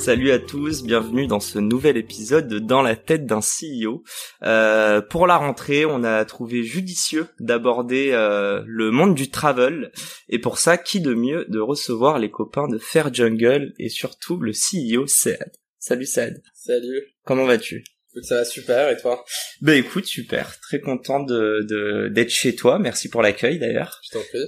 Salut à tous, bienvenue dans ce nouvel épisode de Dans la tête d'un CEO. Euh, pour la rentrée, on a trouvé judicieux d'aborder euh, le monde du travel et pour ça, qui de mieux de recevoir les copains de Fair Jungle et surtout le CEO Saad. Salut Saad. Salut. Comment vas-tu? Ça va super, et toi? Ben écoute, super, très content de d'être chez toi. Merci pour l'accueil d'ailleurs. Je t'en prie.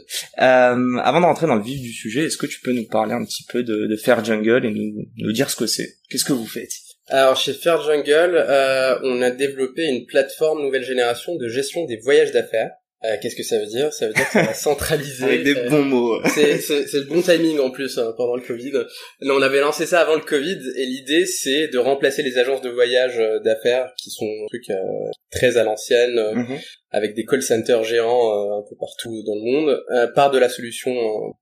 Euh, avant de rentrer dans le vif du sujet, est-ce que tu peux nous parler un petit peu de, de Fair Jungle et nous, nous dire ce que c'est? Qu'est-ce que vous faites? Alors chez Fair Jungle, euh, on a développé une plateforme nouvelle génération de gestion des voyages d'affaires. Euh, Qu'est-ce que ça veut dire? Ça veut dire qu'on va centraliser. Avec des euh, bons mots. c'est le bon timing en plus hein, pendant le Covid. Non, on avait lancé ça avant le Covid et l'idée c'est de remplacer les agences de voyage euh, d'affaires qui sont un truc euh, très à l'ancienne euh, Mhm. avec des call centers géants un peu partout dans le monde par de la solution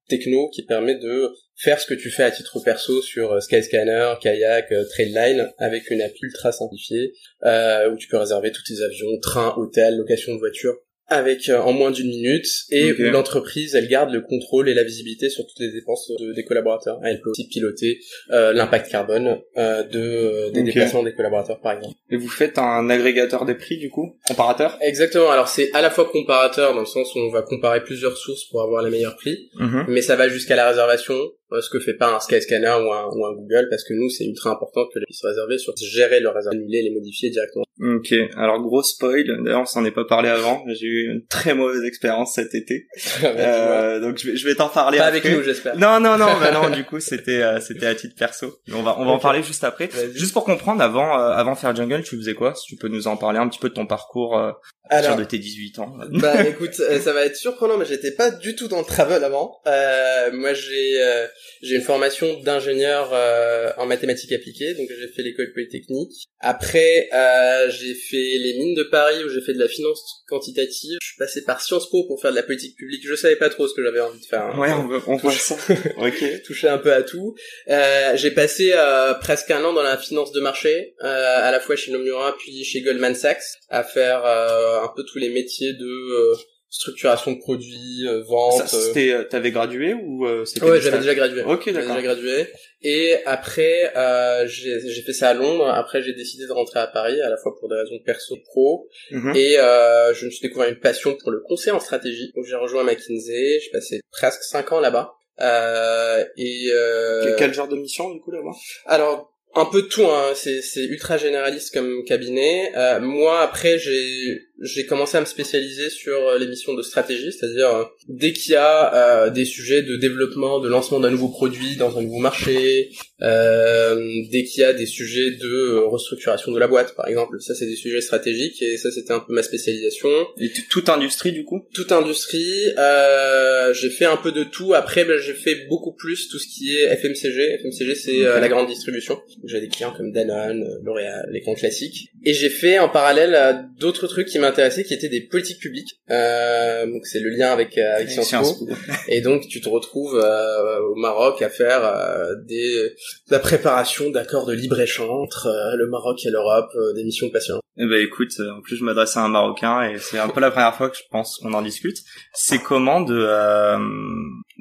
techno qui permet de faire ce que tu fais à titre perso sur euh, Skyscanner, Kayak, euh, Trailline avec une appli ultra simplifiée euh, où tu peux réserver tous tes avions, trains, hôtels, location de voitures avec euh, en moins d'une minute et où l'entreprise elle garde le contrôle et la visibilité sur toutes les dépenses de- des collaborateurs. Elle peut aussi piloter euh, l'impact carbone euh, de des déplacements des collaborateurs par exemple. Et vous faites un agrégateur des prix du coup Comparateur? Exactement. Alors c'est à la fois comparateur dans le sens où on va comparer plusieurs sources pour avoir les meilleurs prix, Mhm. mais ça va jusqu'à la réservation, ce que fait pas un Skyscanner ou un, ou un Google parce que nous c'est ultra important que les puissent réserver sur gérer leur réservation, annuler, les modifier directement. Ok, alors gros spoil, d'ailleurs on s'en est pas parlé avant, j'ai eu une très mauvaise expérience cet été, euh, donc je vais, je vais t'en parler pas après. avec nous j'espère. Non non non, bah non du coup c'était euh, c'était à titre perso. On va on va en parler juste après. Juste pour comprendre avant euh, avant faire jungle, tu faisais quoi? Si tu peux nous en parler un petit peu de ton parcours euh, à partir de tes 18 ans. bah écoute, euh, ça va être surprenant, mais j'étais pas du tout dans le travel avant. Euh, moi, j'ai euh, j'ai une formation d'ingénieur euh, en mathématiques appliquées, donc j'ai fait l'école polytechnique. Après, euh, j'ai fait les mines de Paris où j'ai fait de la finance quantitative. Je suis passé par Sciences Po pour faire de la politique publique. Je savais pas trop ce que j'avais envie de faire. hein. Ouais, on, veut- on voit ça. ok. touché un peu à tout. Euh, j'ai passé euh, presque un an dans la finance de marché, euh, à la fois chez Nomura puis chez Goldman Sachs, à faire euh, un peu tous les métiers de euh, structuration de produits, euh, vente. Ça, c'était, euh, t'avais gradué ou euh, c'était Ouais, j'avais déjà gradué. Ok, J'avais d'accord. déjà gradué. Et après, euh, j'ai fait ça à Londres. Après, j'ai décidé de rentrer à Paris, à la fois pour des raisons perso et pro. Mhm. Et euh, je me suis découvert une passion pour le conseil en stratégie. Donc j'ai rejoint McKinsey. J'ai passé presque cinq ans là-bas. Euh, et euh, Quel- genre de mission du coup là-bas? Alors un peu de tout, hein. c'est c'est ultra généraliste comme cabinet. Euh, moi après j'ai j'ai commencé à me spécialiser sur euh, les missions de stratégie, c'est-à-dire euh, dès qu'il y a euh, des sujets de développement, de lancement d'un nouveau produit dans un nouveau marché, euh, dès qu'il y a des sujets de euh, restructuration de la boîte par exemple, ça c'est des sujets stratégiques et ça c'était un peu ma spécialisation Et toute industrie du coup? Toute industrie. Euh, j'ai fait un peu de tout. Après, ben, j'ai fait beaucoup plus tout ce qui est FMCG. FMCG, c'est la grande distribution. J'ai des clients comme Danone, L'Oréal, les grands classiques. Et j'ai fait en parallèle d'autres trucs qui m'intéressaient, qui étaient des politiques publiques. Euh, donc c'est le lien avec, euh, avec Sciences Po. Et donc tu te retrouves euh, au Maroc à faire euh, des de la préparation d'accords de libre échange entre euh, le Maroc et l'Europe, euh, des missions passionnantes. Eh ben écoute, euh, en plus je m'adresse à un Marocain et c'est un peu la première fois que je pense qu'on en discute. C'est comment de euh,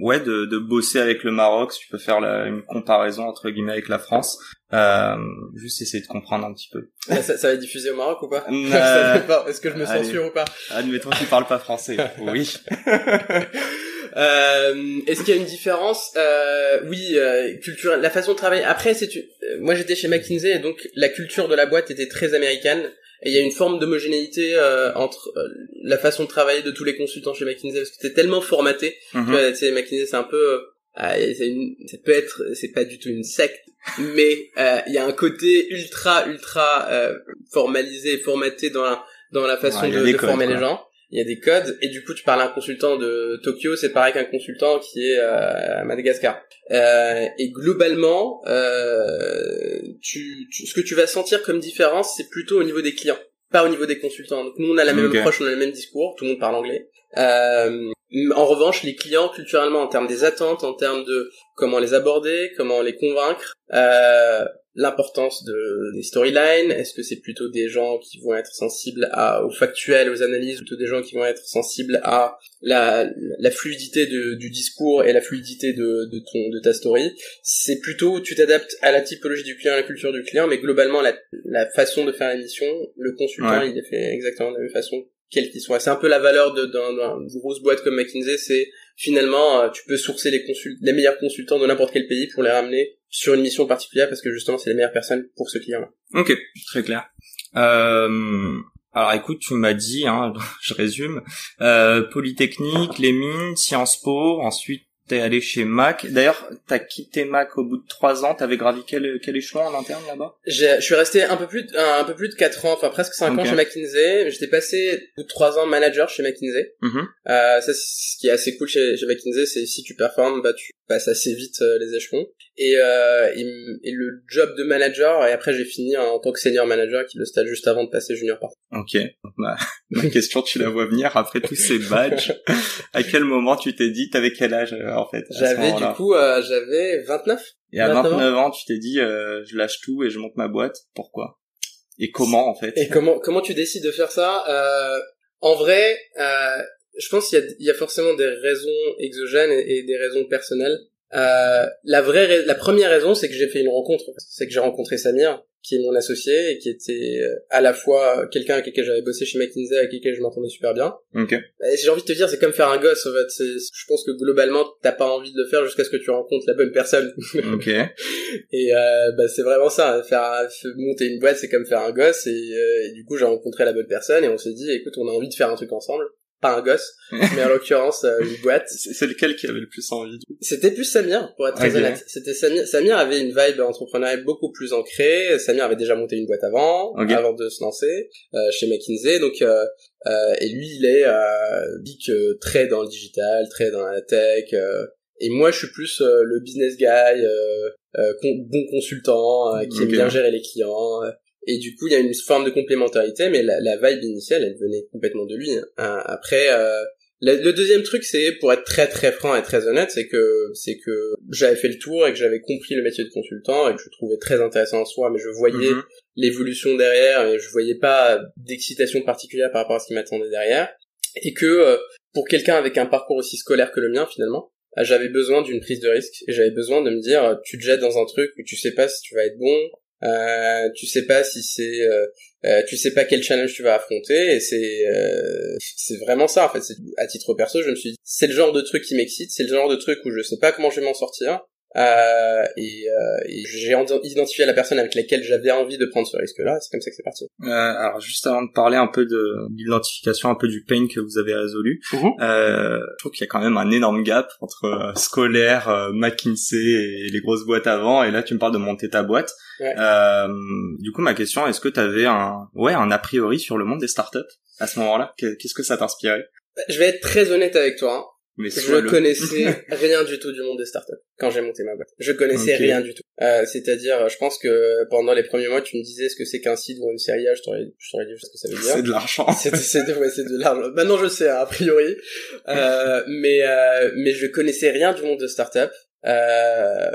ouais de, de bosser avec le Maroc, si tu peux faire la- une comparaison entre guillemets avec la France. Euh, juste essayer de comprendre un petit peu. ça, ça va être diffusé au Maroc ou pas? Euh, pas. Est-ce que je me allez. censure ou pas? Admettons qu'il parle pas français. Oui. Euh, Est-ce qu'il y a une différence euh, Oui, euh, culturelle. La façon de travailler. Après, c'est une- euh, moi j'étais chez McKinsey et donc la culture de la boîte était très américaine. Et il y a une forme d'homogénéité euh, entre euh, la façon de travailler de tous les consultants chez McKinsey parce que c'était tellement formaté. Tu vois, tu sais, McKinsey c'est un peu euh, ah, c'est une- ça peut être c'est pas du tout une secte mais euh, il y a un côté ultra ultra euh, formalisé et formaté dans la dans la façon Ouais, de, former quoi. les gens il y a des codes et du coup tu parles à un consultant de Tokyo c'est pareil qu'un consultant qui est à Madagascar. Euh, et globalement euh, tu, ce que tu vas sentir comme différence c'est plutôt au niveau des clients pas au niveau des consultants. Donc nous on a la même approche on a le même discours tout le monde parle anglais. Euh, en revanche les clients culturellement en termes des attentes en termes de comment les aborder comment les convaincre euh, l'importance de, des storylines. Est-ce que c'est plutôt des gens qui vont être sensibles à, aux factuels, aux analyses, ou plutôt des gens qui vont être sensibles à la, la fluidité de, du discours et la fluidité de, de, ton, de ta story? C'est plutôt, tu t'adaptes à la typologie du client, à la culture du client, mais globalement, la, la façon de faire l'émission, le consultant, il est fait exactement de la même façon quel qu'il soit. C'est un peu la valeur d'une de, grosse boîte comme McKinsey, c'est finalement, euh, tu peux sourcer les, les meilleurs consultants de n'importe quel pays pour les ramener sur une mission particulière parce que justement, c'est les meilleures personnes pour ce client-là. Ok, très clair. Euh... Alors écoute, tu m'as dit, hein, je résume, euh, Polytechnique, les mines, Sciences Po, ensuite t'es allé chez Mac. D'ailleurs, t'as quitté Mac au bout de trois ans. T'avais gravi quel, quel écouchelon en interne là-bas? Je suis resté un peu plus de, un, peu plus de quatre ans, enfin presque cinq ans chez McKinsey. J'étais passé au bout de trois ans manager chez McKinsey. Mm-hmm. euh, ça, ce qui est assez cool chez, chez McKinsey, c'est si tu performes, bah tu passes assez vite euh, les échelons. Et, euh, et, et, le job de manager, et après j'ai fini en tant que senior manager, qui est le stade juste avant de passer junior part. Ok. Ma, ma question, tu la vois venir après tous ces badges. à quel moment tu t'es dit, t'avais quel âge euh, en fait J'avais du coup, euh, j'avais 29. Et à 29, ans, tu t'es dit, euh, je lâche tout et je monte ma boîte. Pourquoi? Et comment en fait? Et comment comment tu décides de faire ça? Euh, En vrai, euh, je pense qu'il y a, il y a forcément des raisons exogènes et, et des raisons personnelles. Euh, la vraie, la première raison, c'est que j'ai fait une rencontre. C'est que j'ai rencontré Samir qui est mon associé et qui était euh, à la fois quelqu'un avec qui j'avais bossé chez McKinsey, avec qui je m'entendais super bien. Okay. J'ai envie de te dire, c'est comme faire un gosse en fait. Je pense que globalement, t'as pas envie de le faire jusqu'à ce que tu rencontres la bonne personne. Okay. et euh, bah, c'est vraiment ça. Faire monter une boîte, c'est comme faire un gosse. Et, euh, et du coup, j'ai rencontré la bonne personne et on s'est dit, écoute, on a envie de faire un truc ensemble pas un gosse, mais en l'occurrence euh, une boîte. C'est lequel qui avait le plus envie C'était plus Samir, pour être très honnête. C'était Samir. Samir avait une vibe entrepreneuriale beaucoup plus ancrée. Samir avait déjà monté une boîte avant, avant de se lancer euh, chez McKinsey. Donc euh, euh et lui, il est big très dans le digital, très dans la tech. et moi, je suis plus le business guy, bon consultant, qui aime bien gérer les clients et du coup il y a une forme de complémentarité mais la, la vibe initiale elle venait complètement de lui hein. après euh, le, deuxième truc c'est pour être très très franc et très honnête c'est que c'est que j'avais fait le tour et que j'avais compris le métier de consultant et que je trouvais très intéressant en soi mais je voyais mhm. l'évolution derrière et je voyais pas d'excitation particulière par rapport à ce qui m'attendait derrière et que euh, pour quelqu'un avec un parcours aussi scolaire que le mien finalement euh, j'avais besoin d'une prise de risque et j'avais besoin de me dire tu te jettes dans un truc où tu sais pas si tu vas être bon euh, tu sais pas si c'est euh, euh, tu sais pas quel challenge tu vas affronter et c'est euh, c'est vraiment ça en fait. À titre perso je me suis dit c'est le genre de truc qui m'excite c'est le genre de truc où je sais pas comment je vais m'en sortir euh, et, euh, et j'ai identifié la personne avec laquelle j'avais envie de prendre ce risque-là. C'est comme ça que c'est parti. Euh, alors juste avant de parler un peu de l'identification, un peu du pain que vous avez résolu, mhm. euh, je trouve qu'il y a quand même un énorme gap entre euh, scolaire, euh, McKinsey et les grosses boîtes avant. Et là, tu me parles de monter ta boîte. du coup, ma question, est-ce que tu avais un ouais un a priori sur le monde des startups à ce moment-là? Qu'est-ce que ça t'inspirait? Je vais être très honnête avec toi. Hein je connaissais rien du tout du monde des startups quand j'ai monté ma boîte. Je connaissais rien du tout. Euh, C'est-à-dire, je pense que pendant les premiers mois, tu me disais ce que c'est qu'un site ou une série A, je t'aurais, dit ce que ça veut dire. C'est de l'argent. c'est, de, ouais, de l'argent. Maintenant, je sais, a priori. Euh, mais, euh, mais je connaissais rien du monde de startups. Euh,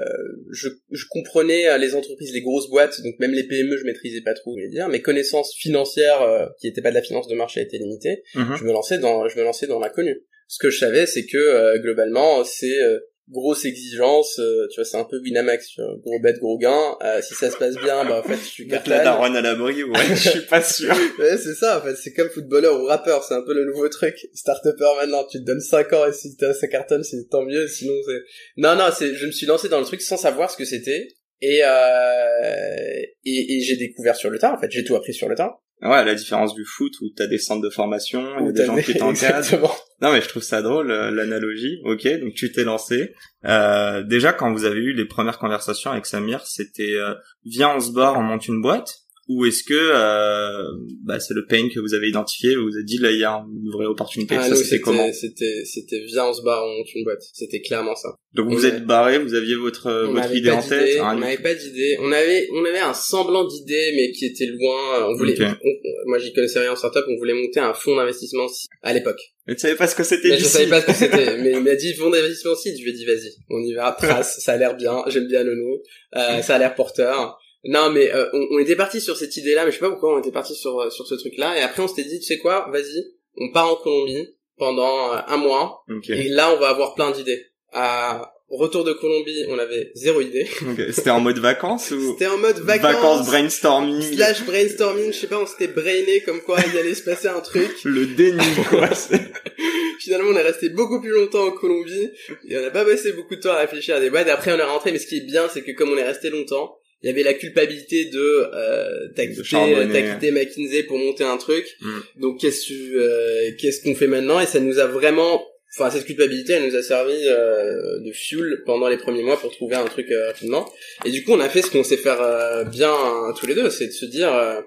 je, je comprenais euh, les entreprises, les grosses boîtes, donc même les PME, je maîtrisais pas trop, je dire. Mes connaissances financières, euh, qui n'étaient pas de la finance de marché, étaient limitées. Mhm. Je me lançais dans, je me lançais dans l'inconnu ce que je savais, c'est que euh, globalement, c'est euh, grosse exigence, euh, tu vois, c'est un peu Winamax, tu vois, gros bet, gros gain. si ça se passe bien, bah en fait, tu cartonnes. la daronne à l'abri, ouais, je suis pas sûr. ouais, c'est ça, en fait, c'est comme footballeur ou rappeur, c'est un peu le nouveau truc. Start-upper maintenant, tu te donnes 5 ans et si ça cartonne, c'est tant mieux, sinon c'est... Non, non, c'est, je me suis lancé dans le truc sans savoir ce que c'était. Et, euh, et, et j'ai découvert sur le tas, en fait, j'ai tout appris sur le tas. Ouais, la différence du foot où t'as des centres de formation, il y a des gens qui t'encadrent. Non, mais je trouve ça drôle euh, l'analogie. Ok, donc tu t'es lancé. Euh, déjà, quand vous avez eu les premières conversations avec Samir, c'était euh, viens on se barre, on monte une boîte, ou est-ce que euh, bah, c'est le pain que vous avez identifié vous avez dit là il y a une vraie opportunité Ah, ça c'était comment C'était, c'était, viens, on se barre, on monte une boîte. C'était clairement ça. donc vous on vous êtes barré vous aviez votre On votre idée en tête on n'avait pas d'idée. On avait, on avait un semblant d'idée, mais qui était loin. On voulait, Ok. on- moi, j'y connaissais rien en startup. On voulait monter un fonds d'investissement à l'époque. mais tu savais pas ce que c'était je savais pas ce que c'était. Mais il m'a dit fonds d'investissement si. Je lui ai dit vas-y, on y va. Trace, ça a l'air bien. J'aime bien le nom. Euh, ça a l'air porteur. Non, mais euh, on, on était parti sur cette idée-là, mais je sais pas pourquoi on était parti sur euh, sur ce truc-là. Et après, on s'était dit, tu sais quoi, vas-y, on part en Colombie pendant euh, un mois. Ok. Et là, on va avoir plein d'idées. À retour de Colombie, on avait zéro idée. Ok. C'était en mode vacances ou C'était en mode vacances, brainstorming? slash brainstorming. Je sais pas, on s'était brainé comme quoi il allait se passer un truc. le déni quoi. Finalement, on est resté beaucoup plus longtemps en Colombie. Et on n'a pas passé beaucoup de temps à réfléchir à des boîtes. Après, on est rentré. Mais ce qui est bien, c'est que comme on est resté longtemps, il y avait la culpabilité de euh, t'as quitté, McKinsey pour monter un truc. Mm. Donc qu'est-ce euh, qu'est-ce qu'on fait maintenant? Et ça nous a vraiment, enfin cette culpabilité, elle nous a servi euh, de fuel pendant les premiers mois pour trouver un truc euh, rapidement. Et du coup, on a fait ce qu'on sait faire euh, bien euh, tous les deux, c'est de se dire euh,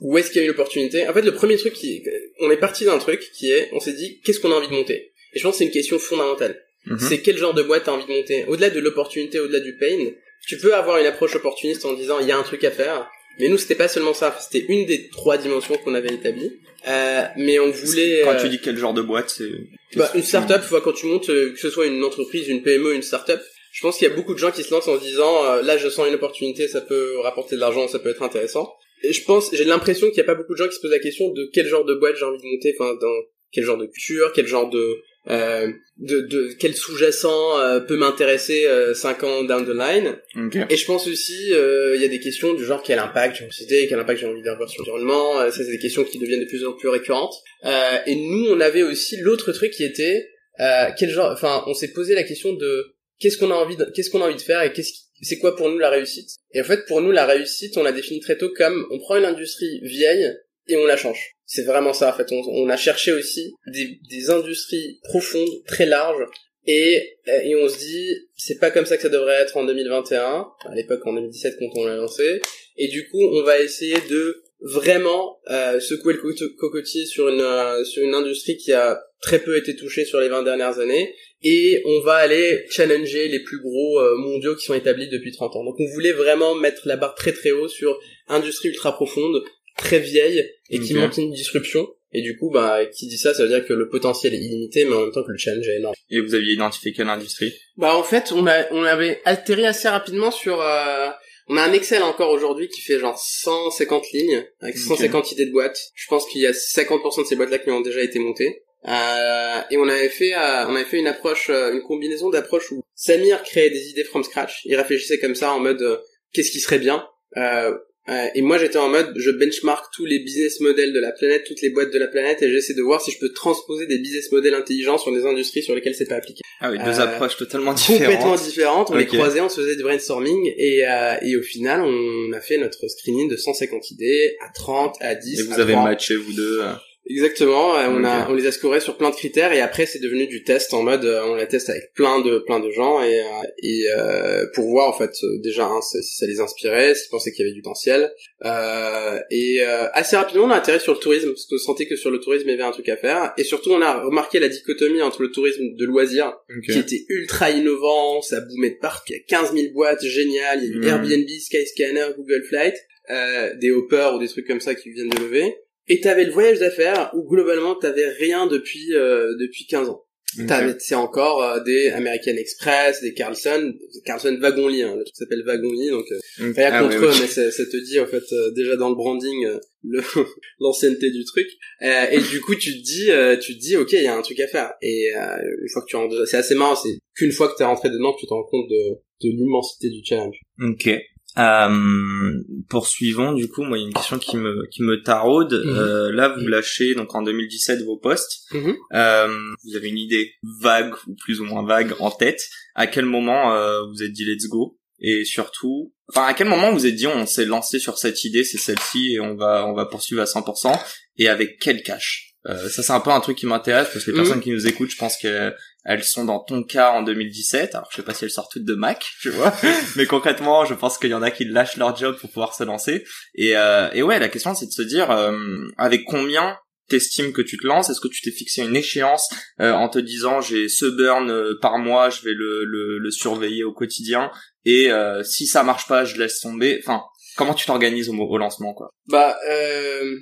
où est-ce qu'il y a une opportunité. En fait, le premier truc qui, on est parti d'un truc qui est, on s'est dit qu'est-ce qu'on a envie de monter? Et je pense que c'est une question fondamentale. Mhm. C'est quel genre de boîte t'as envie de monter? Au-delà de l'opportunité, au-delà du pain, tu peux avoir une approche opportuniste en disant il y a un truc à faire. Mais nous, c'était pas seulement ça. C'était une des trois dimensions qu'on avait établies. Euh, mais on voulait. Quand euh, tu dis quel genre de boîte, c'est bah, une startup, tu vois, quand tu montes, euh, que ce soit une entreprise, une PME, une startup, je pense qu'il y a beaucoup de gens qui se lancent en se disant euh, là, je sens une opportunité, ça peut rapporter de l'argent, ça peut être intéressant. Et je pense, j'ai l'impression qu'il n'y a pas beaucoup de gens qui se posent la question de quel genre de boîte j'ai envie de monter, enfin, dans quel genre de culture, quel genre de euh, de, de quel sous-jacent euh, peut m'intéresser euh, 5 ans down the line. Ok. Et je pense aussi, euh, il y a des questions du genre quel impact j'ai envie de société, quel impact j'ai envie d'avoir sur l'environnement. euh, ça, c'est des questions qui deviennent de plus en plus récurrentes. Euh, et nous, on avait aussi l'autre truc qui était euh, quel genre. Enfin, on s'est posé la question de qu'est-ce qu'on a envie, de, qu'est-ce qu'on a envie de faire et qu'est-ce qui- c'est quoi pour nous la réussite. Et en fait, pour nous, la réussite, on l'a définie très tôt comme on prend une industrie vieille et on la change. C'est vraiment ça, en fait. On, a cherché aussi des, des industries profondes, très larges, et, et on se dit, c'est pas comme ça que ça devrait être en 2021, à l'époque en 2017 quand on l'a lancé, et du coup on va essayer de vraiment euh, secouer le co- cocotier sur une euh, sur une industrie qui a très peu été touchée sur les 20 dernières années, et on va aller challenger les plus gros euh, mondiaux qui sont établis depuis 30 ans. Donc on voulait vraiment mettre la barre très très haut sur industrie ultra profonde, très vieille, et qui manque une disruption. Et du coup, bah, qui dit ça, ça veut dire que le potentiel est illimité, mais en même temps que le challenge est énorme. Et vous aviez identifié quelle industrie? Bah en fait, on a on avait atterri assez rapidement sur euh, on a un Excel encore aujourd'hui qui fait genre 150 lignes avec Ok. 150 idées de boîtes. Je pense qu'il y a 50% de ces boîtes là qui ont déjà été montées. Euh, et on avait fait euh, on avait fait une approche euh, une combinaison d'approches où Samir créait des idées from scratch. Il réfléchissait comme ça en mode euh, qu'est-ce qui serait bien? Euh, euh, et moi j'étais en mode je benchmark tous les business models de la planète, toutes les boîtes de la planète et j'essaie de voir si je peux transposer des business models intelligents sur des industries sur lesquelles c'est pas appliqué Ah oui, deux Euh, approches totalement différentes. complètement différentes. On les croisait, on se faisait du brainstorming et, euh, et au final, on a fait notre screening de 150 idées à 30, à 10, Et vous à avez 3. matché vous deux. Exactement. on a, on les a scorés sur plein de critères et après c'est devenu du test en mode, euh, on la teste avec plein de, plein de gens et, euh, et euh, pour voir en fait euh, déjà hein, si ça les inspirait, s'ils pensaient qu'il y avait du potentiel. Euh, et euh, assez rapidement on a atterri sur le tourisme parce qu'on sentait que sur le tourisme il y avait un truc à faire et surtout on a remarqué la dichotomie entre le tourisme de loisirs qui était ultra innovant, ça boomait de partout, il y a 15 000 boîtes géniales, il y a eu Mhm. Airbnb, Skyscanner, Google Flight, euh, des hoppers ou des trucs comme ça qui viennent de lever. Et t'avais le voyage d'affaires où globalement t'avais rien depuis euh, depuis 15 ans. Ok. T'avais c'est encore euh, des American Express, des Carlson, Carlson wagon lit, hein, le truc s'appelle wagon lit donc euh, rien Ah contre eux, mais ça, ça te dit en fait euh, déjà dans le branding euh, le l'ancienneté du truc. Euh, et du coup tu te dis euh, tu te dis ok il y a un truc à faire. Et euh, une fois que tu rentres, c'est assez marrant, c'est qu'une fois que t'es rentré dedans que tu te rends compte de de l'immensité du challenge. Ok. Euh, poursuivons du coup, moi il y a une question qui me qui me taraude. Mhm. Euh, là vous lâchez donc en 2017 vos postes. Mhm. Euh, vous avez une idée vague ou plus ou moins vague en tête. À quel moment euh, vous êtes dit let's go? Et surtout, enfin à quel moment vous êtes dit on s'est lancé sur cette idée, c'est celle-ci et on va on va poursuivre à 100% et avec quel cash? Euh, ça c'est un peu un truc qui m'intéresse parce que les Mhm. personnes qui nous écoutent, je pense qu'elles elles sont dans ton cas en 2017. Alors je sais pas si elles sortent toutes de Mac, tu vois, mais concrètement, je pense qu'il y en a qui lâchent leur job pour pouvoir se lancer. Et, euh, et ouais, la question c'est de se dire euh, avec combien t'estimes que tu te lances? Est-ce que tu t'es fixé une échéance euh, en te disant j'ai ce burn euh, par mois, je vais le, le, le surveiller au quotidien et euh, si ça marche pas, je laisse tomber? Enfin, comment tu t'organises au, au, lancement quoi? Bah euh,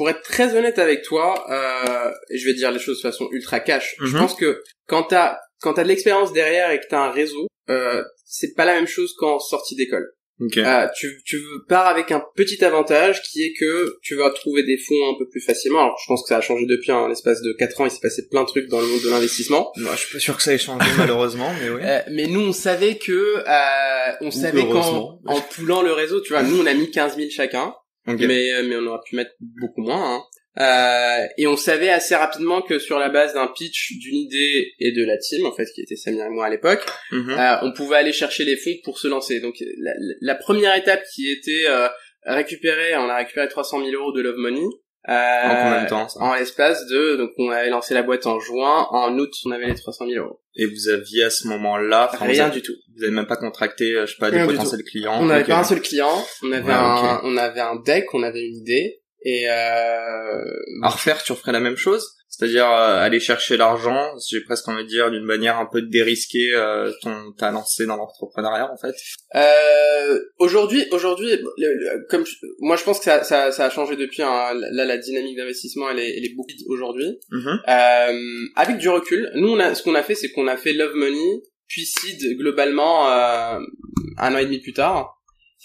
pour être très honnête avec toi, euh, je vais dire les choses de façon ultra cash. Je Mhm. pense que quand t'as quand t'as de l'expérience derrière et que t'as un réseau, euh, c'est pas la même chose qu'en sortie d'école. Ok. Euh, tu, tu pars avec un petit avantage qui est que tu vas trouver des fonds un peu plus facilement. Alors, je pense que ça a changé depuis un l'espace de 4 ans, il s'est passé plein de trucs dans le monde de l'investissement. Moi, je suis pas sûr que ça ait changé malheureusement, mais oui. Euh, mais nous, on savait que, euh, on savait qu'en en poulant le réseau, tu vois, nous, on a mis 15 000 chacun, Ok. mais, euh, mais on aurait pu mettre beaucoup moins. Hein. Euh, et on savait assez rapidement que sur la base d'un pitch, d'une idée et de la team, en fait, qui était Samir et moi à l'époque, Mhm. euh, on pouvait aller chercher les fonds pour se lancer. Donc la, la première étape qui était euh, récupérer, on a récupéré 300 000 euros de Love Money. Euh, En combien de temps ça En l'espace de, donc on avait lancé la boîte en juin, en août on avait les 300 000 euros. Et vous aviez à ce moment-là, enfin, vous, Rien avez, du tout. vous avez même pas contracté, euh, je sais pas, des Rien du potentiels clients. On n'avait pas un seul client, on avait Ouais, un, on avait un deck, on avait une idée, et euh, À refaire, tu referais la même chose? C'est-à-dire euh, aller chercher l'argent, j'ai presque envie de dire d'une manière un peu dérisquée, euh, ton t'as lancé dans l'entrepreneuriat en fait. Euh, aujourd'hui, aujourd'hui, comme je- moi je pense que ça, ça, ça a changé depuis. hein. là, la dynamique d'investissement, elle est, elle est beaucoup aujourd'hui. Mhm. Euh, avec du recul, nous, on a, ce qu'on a fait, c'est qu'on a fait Love Money, puis Seed globalement euh, un an et demi plus tard.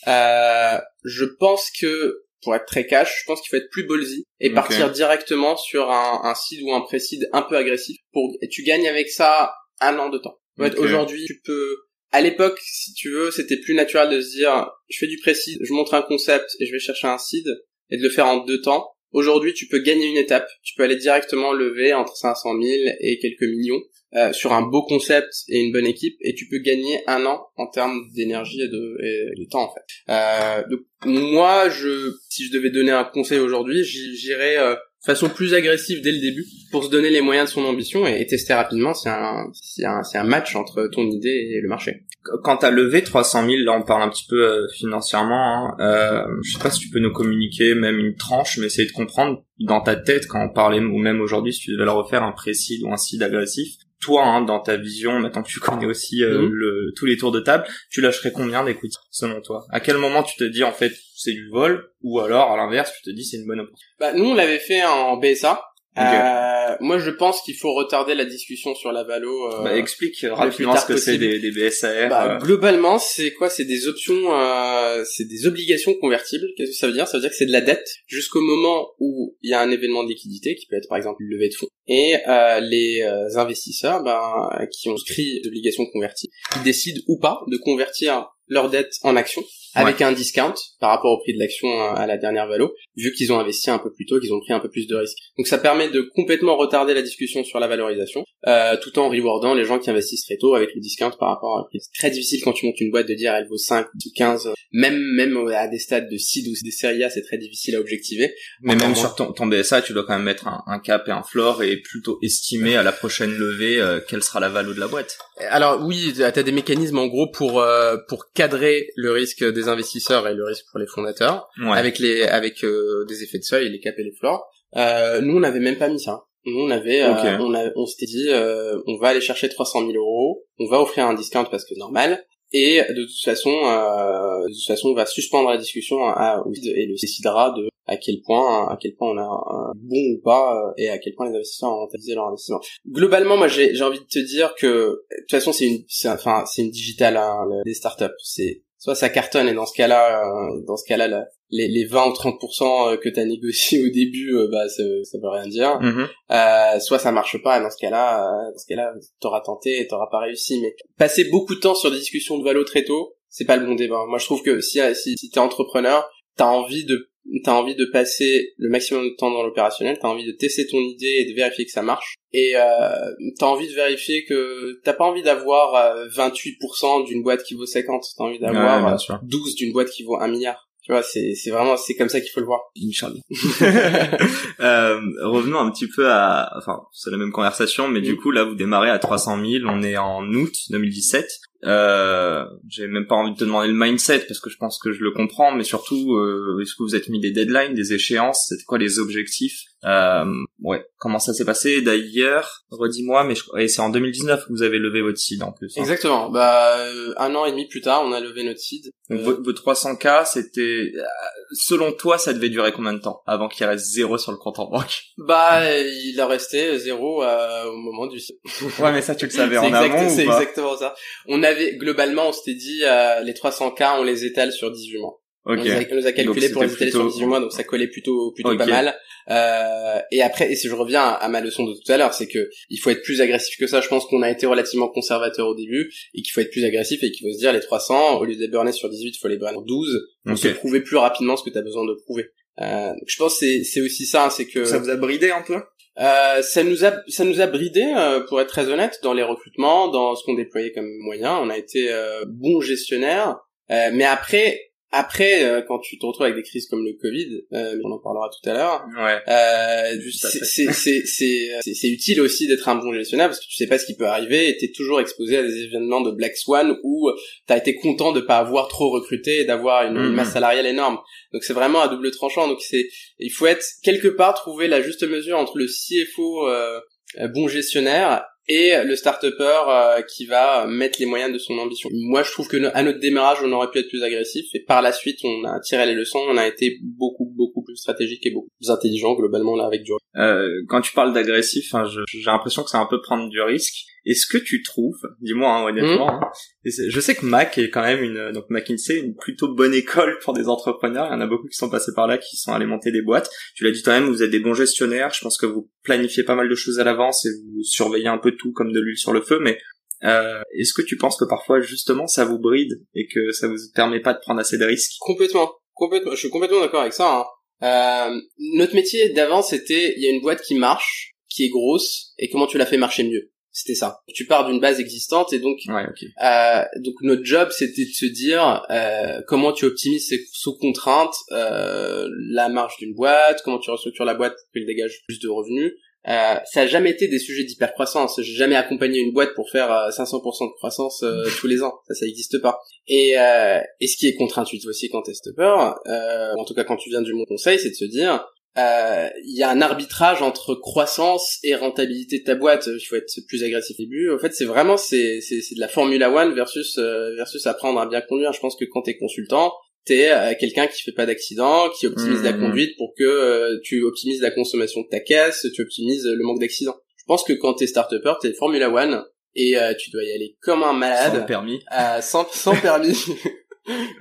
Euh, je pense que, pour être très cash, je pense qu'il faut être plus ballsy et partir directement sur un, un seed ou un pré-seed un peu agressif. Pour, et tu gagnes avec ça un an de temps. En fait. Aujourd'hui, tu peux... À l'époque, si tu veux, c'était plus naturel de se dire, je fais du pré-seed, je montre un concept et je vais chercher un seed et de le faire en deux temps. Aujourd'hui, tu peux gagner une étape. Tu peux aller directement lever entre 500 000 et quelques millions euh, sur un beau concept et une bonne équipe, et tu peux gagner un an en termes d'énergie et de, et de temps en fait. Euh, donc moi, je, si je devais donner un conseil aujourd'hui, j'irais euh, façon plus agressive dès le début pour se donner les moyens de son ambition et, tester rapidement si un, un, un match entre ton idée et le marché. Quand t'as levé 300 000, là on parle un petit peu euh, financièrement, hein, euh, je sais pas si tu peux nous communiquer même une tranche, mais essayer de comprendre dans ta tête quand on parlait, ou même aujourd'hui si tu devais le refaire, un précis ou un seed agressif, toi, hein, dans ta vision, maintenant que tu connais aussi euh, Mhm. le, tous les tours de table, tu lâcherais combien d'écoutes selon toi? À quel moment tu te dis en fait c'est du vol, ou alors à l'inverse tu te dis c'est une bonne opportunité? Bah, nous, on l'avait fait en BSA. Euh, moi, je pense qu'il faut retarder la discussion sur la valo. euh, Bah, Explique rapidement ce que c'est des, des BSAR. Bah, euh, globalement, c'est quoi? C'est des options, euh, c'est des obligations convertibles. Qu'est-ce que ça veut dire? Ça veut dire que c'est de la dette jusqu'au moment où il y a un événement de liquidité, qui peut être par exemple une levée de fonds, et euh, les investisseurs ben, qui ont souscrit des obligations converties, ils décident ou pas de convertir leur dette en action avec un discount par rapport au prix de l'action euh, à la dernière valo, vu qu'ils ont investi un peu plus tôt, qu'ils ont pris un peu plus de risques. Donc ça permet de complètement retarder la discussion sur la valorisation, euh, tout en rewardant les gens qui investissent très tôt avec le discount par rapport à prix. C'est très difficile quand tu montes une boîte de dire elle vaut 5 ou 15, euh, même même à des stades de seed ou des séries A, c'est très difficile à objectiver. Mais même sur ton, ton BSA, tu dois quand même mettre un, un cap et un floor et plutôt estimer à la prochaine levée euh, quelle sera la valeur de la boîte. Alors oui, t'as des mécanismes en gros pour euh, pour cadrer le risque des investisseurs et le risque pour les fondateurs, Ouais. avec les avec euh, des effets de seuil, les caps et les floors. Euh, nous, on n'avait même pas mis ça. Nous, on avait, euh, on a, on s'était dit, euh, on va aller chercher 300 000 euros, on va offrir un discount parce que normal, et de toute façon, euh, de toute façon, on va suspendre la discussion à, vide et le décidera de à quel point, à quel point on a un bon ou pas, et à quel point les investisseurs ont rentabilisé leur investissement. Globalement, moi, j'ai, j'ai envie de te dire que, de toute façon, c'est une, c'est, enfin, c'est une digitale, hein, les startups. C'est, soit ça cartonne et dans ce cas-là, euh, dans ce cas-là, les, les 20 ou 30% que tu as négocié au début, euh, bah ça, ça veut rien dire. Mhm. Euh, soit ça marche pas, et dans ce cas-là, euh, dans ce cas-là, t'auras tenté et t'auras pas réussi. Mais passer beaucoup de temps sur des discussions de valo très tôt, c'est pas le bon débat. Moi, je trouve que si si, si t'es entrepreneur, t'as envie de t'as envie de passer le maximum de temps dans l'opérationnel, t'as envie de tester ton idée et de vérifier que ça marche. Et euh, t'as envie de vérifier que t'as pas envie d'avoir euh, 28% d'une boîte qui vaut 50, t'as envie d'avoir bien euh, sûr. 12 d'une boîte qui vaut un milliard. Tu vois, c'est c'est vraiment c'est comme ça qu'il faut le voir. Inch'Allah. euh, revenons un petit peu à, enfin, c'est la même conversation, mais du mm. coup là vous démarrez à 300 000, on est en août 2017. Euh, j'ai même pas envie de te demander le mindset parce que je pense que je le comprends, mais surtout, euh, est-ce que vous êtes mis des deadlines, des échéances C'était quoi les objectifs? Euh, Ouais, comment ça s'est passé? D'ailleurs, redis-moi, mais je... c'est en 2019 que vous avez levé votre seed en plus. Hein. Exactement. Bah, euh, un an et demi plus tard, on a levé notre seed. Donc, vos, 300K, c'était, selon toi, ça devait durer combien de temps avant qu'il reste zéro sur le compte en banque? Bah, il a resté zéro au moment du. ouais, mais ça tu le savais en amont. C'est exactement ça. On a globalement, on s'était dit euh, les 300 cas, on les étale sur 18 mois. On, nous a, calculé pour les étaler sur 18 mois, donc ça collait plutôt plutôt pas mal. Euh, et après, et si je reviens à, ma leçon de tout à l'heure, c'est que il faut être plus agressif que ça. Je pense qu'on a été relativement conservateur au début et qu'il faut être plus agressif et qu'il faut se dire les 300 au lieu de les sur 18, il faut les burner sur 12 pour se prouver plus rapidement ce que tu as besoin de prouver. Euh, je pense c'est c'est aussi ça, hein, c'est que ça vous a bridé un peu? Euh, ça nous a ça nous a bridé euh, pour être très honnête dans les recrutements dans ce qu'on déployait comme moyen on a été euh, bon gestionnaire euh, mais après après, euh, quand tu te retrouves avec des crises comme le Covid, euh, on en parlera tout à l'heure, ouais. euh, c'est utile aussi d'être un bon gestionnaire parce que tu sais pas ce qui peut arriver et t'es toujours exposé à des événements de Black Swan où t'as été content de pas avoir trop recruté et d'avoir une, une, masse mhm. salariale énorme. Donc c'est vraiment à double tranchant. Donc c'est, il faut être quelque part trouver la juste mesure entre le CFO euh, bon gestionnaire et le start-upper euh, qui va mettre les moyens de son ambition. Moi, je trouve que à notre démarrage, on aurait pu être plus agressif et par la suite, on a tiré les leçons, on a été beaucoup beaucoup plus stratégique et beaucoup plus intelligent globalement là avec du. Euh, quand tu parles d'agressif, hein, j'ai l'impression que c'est un peu prendre du risque. Est-ce que tu trouves, dis-moi hein, honnêtement, hmm. hein, je sais que Mac est quand même une, donc McKinsey, une plutôt bonne école pour des entrepreneurs. Il y en a beaucoup qui sont passés par là, qui sont allés monter des boîtes. Tu l'as dit toi-même, vous êtes des bons gestionnaires. Je pense que vous planifiez pas mal de choses à l'avance et vous surveillez un peu tout comme de l'huile sur le feu. Mais euh, est-ce que tu penses que parfois justement ça vous bride et que ça vous permet pas de prendre assez de risques? Complètement, complètement. Je suis complètement d'accord avec ça. Hein. Euh, notre métier d'avant, c'était il y a une boîte qui marche, qui est grosse, et comment tu la fais marcher mieux? C'était ça. Tu pars d'une base existante et donc euh, donc notre job c'était de se dire euh, comment tu optimises sous contrainte euh, la marge d'une boîte, comment tu restructures la boîte pour qu'elle dégage plus de revenus. Euh, ça a jamais été des sujets d'hypercroissance. J'ai jamais accompagné une boîte pour faire 500% euh, de croissance euh, tous les ans. Ça, ça n'existe pas. Et, et ce qui est contre-intuitif aussi quand t'es stopper, en tout cas quand tu viens du monde conseil, c'est de se dire euh, il y a un arbitrage entre croissance et rentabilité de ta boîte. Il faut être plus agressif au début. En fait, c'est vraiment c'est c'est de la Formula One versus euh, versus apprendre à bien conduire. Je pense que quand t'es consultant, t'es euh, quelqu'un qui fait pas d'accident, qui optimise la mmh. conduite pour que tu optimises la consommation de ta caisse, tu optimises le manque d'accidents. Je pense que quand t'es start-upper, t'es Formula One et tu dois y aller comme un malade. Sans permis. sans, sans permis.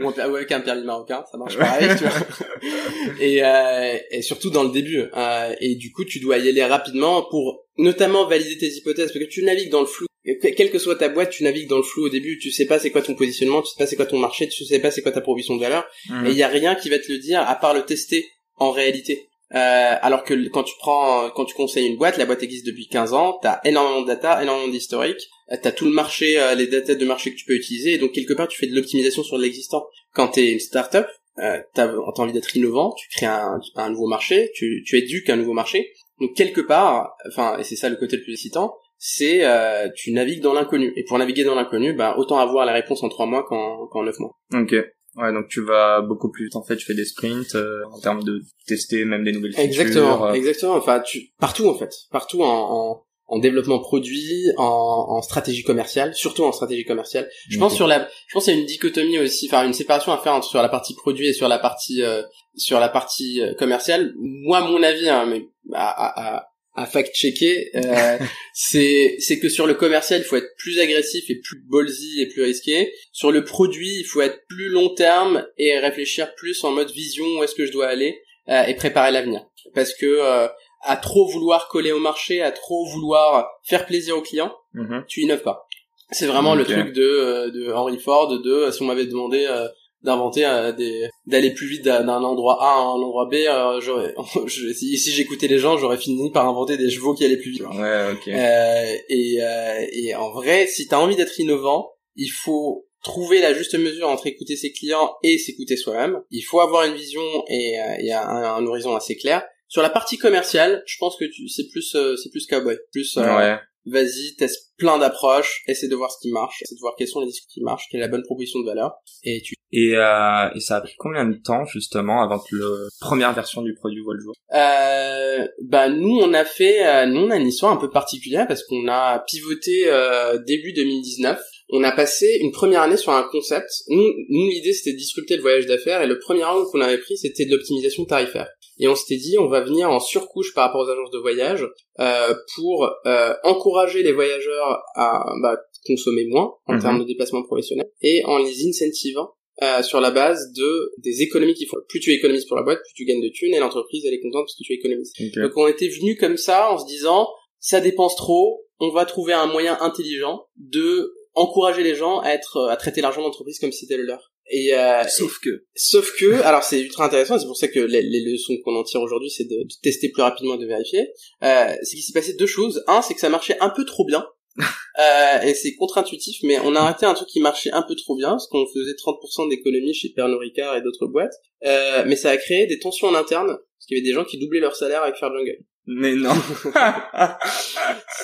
ou avec un permis marocain, ça marche pareil, tu vois. Et, euh, et surtout dans le début. Euh, et du coup, tu dois y aller rapidement pour notamment valider tes hypothèses, parce que tu navigues dans le flou. Quelle que soit ta boîte, tu navigues dans le flou au début. Tu sais pas c'est quoi ton positionnement, tu sais pas c'est quoi ton marché, tu sais pas c'est quoi ta proposition de valeur. Mmh. Et il y a rien qui va te le dire à part le tester en réalité. Euh, alors que quand tu prends, quand tu conseilles une boîte, la boîte existe depuis 15 ans, t'as énormément de data, énormément d'historique, t'as tout le marché, euh, les data de marché que tu peux utiliser, et donc quelque part tu fais de l'optimisation sur l'existant. Quand t'es une startup, euh, t'as as envie d'être innovant, tu crées un, un nouveau marché, tu, tu éduques un nouveau marché, donc quelque part, enfin, et c'est ça le côté le plus excitant, c'est euh, tu navigues dans l'inconnu. Et pour naviguer dans l'inconnu, bah autant avoir la réponse en trois mois qu'en qu'en neuf mois. Ok. Ouais, donc tu vas beaucoup plus vite en fait, tu fais des sprints euh, en termes de tester même des nouvelles features. Exactement, euh. exactement. Enfin, tu partout en fait, partout en, en, en développement produit, en, en, stratégie commerciale, surtout en stratégie commerciale. Je pense sur la, je pense qu'il y a une dichotomie aussi, enfin une séparation à faire entre sur la partie produit et sur la partie euh, sur la partie commerciale. Moi, mon avis, hein, mais à, à à fact-checker, euh, c'est c'est que sur le commercial, il faut être plus agressif et plus ballsy et plus risqué. Sur le produit, il faut être plus long terme et réfléchir plus en mode vision où est-ce que je dois aller euh, et préparer l'avenir. Parce que euh, à trop vouloir coller au marché, à trop vouloir faire plaisir aux clients, mm-hmm. tu innoves pas. C'est vraiment le truc de, euh, de Henry Ford, de si on m'avait demandé d'inventer euh, des d'aller plus vite d'un endroit A à un endroit B euh, j'aurais si, si j'écoutais les gens j'aurais fini par inventer des chevaux qui allaient plus vite ouais ok euh, et euh, et en vrai si t'as envie d'être innovant il faut trouver la juste mesure entre écouter ses clients et s'écouter soi-même. Il faut avoir une vision et, et un, un, horizon assez clair. Sur la partie commerciale, je pense que c'est plus c'est plus cowboy, plus ouais. vas-y, teste plein d'approches, essaie de voir ce qui marche, essaie de voir quels sont les disques qui marchent, quelle est la bonne proposition de valeur, et tu... Et, euh, et ça a pris combien de temps, justement, avant que la première version du produit voit le jour? Euh, Bah, nous, on a fait... Euh, nous, on a une histoire un peu particulière, parce qu'on a pivoté euh, début 2019, on a passé une première année sur un concept. Nous, nous l'idée, c'était de disrupter le voyage d'affaires, et le premier angle qu'on avait pris, c'était de l'optimisation tarifaire et on s'était dit on va venir en surcouche par rapport aux agences de voyage euh, pour euh, encourager les voyageurs à bah, consommer moins en mhm. termes de déplacement professionnel et en les incentivant euh, sur la base de des économies qu'il faut. Plus tu économises pour la boîte, plus tu gagnes de thunes et l'entreprise elle est contente parce que tu économises. Donc on était venu comme ça en se disant ça dépense trop, on va trouver un moyen intelligent de encourager les gens à être à traiter l'argent d'entreprise comme si c'était le leur. Et euh, sauf que, sauf que, alors c'est ultra intéressant, c'est pour ça que les, les leçons qu'on en tire aujourd'hui, c'est de, de, tester plus rapidement et de vérifier. Euh, c'est qu'il s'est passé deux choses. Un, c'est que ça marchait un peu trop bien. euh, et c'est contre-intuitif, mais on a arrêté un truc qui marchait un peu trop bien, parce qu'on faisait 30% d'économie chez Pernod Ricard et d'autres boîtes. Euh, mais ça a créé des tensions en interne, parce qu'il y avait des gens qui doublaient leur salaire avec Fair Jungle. Mais non.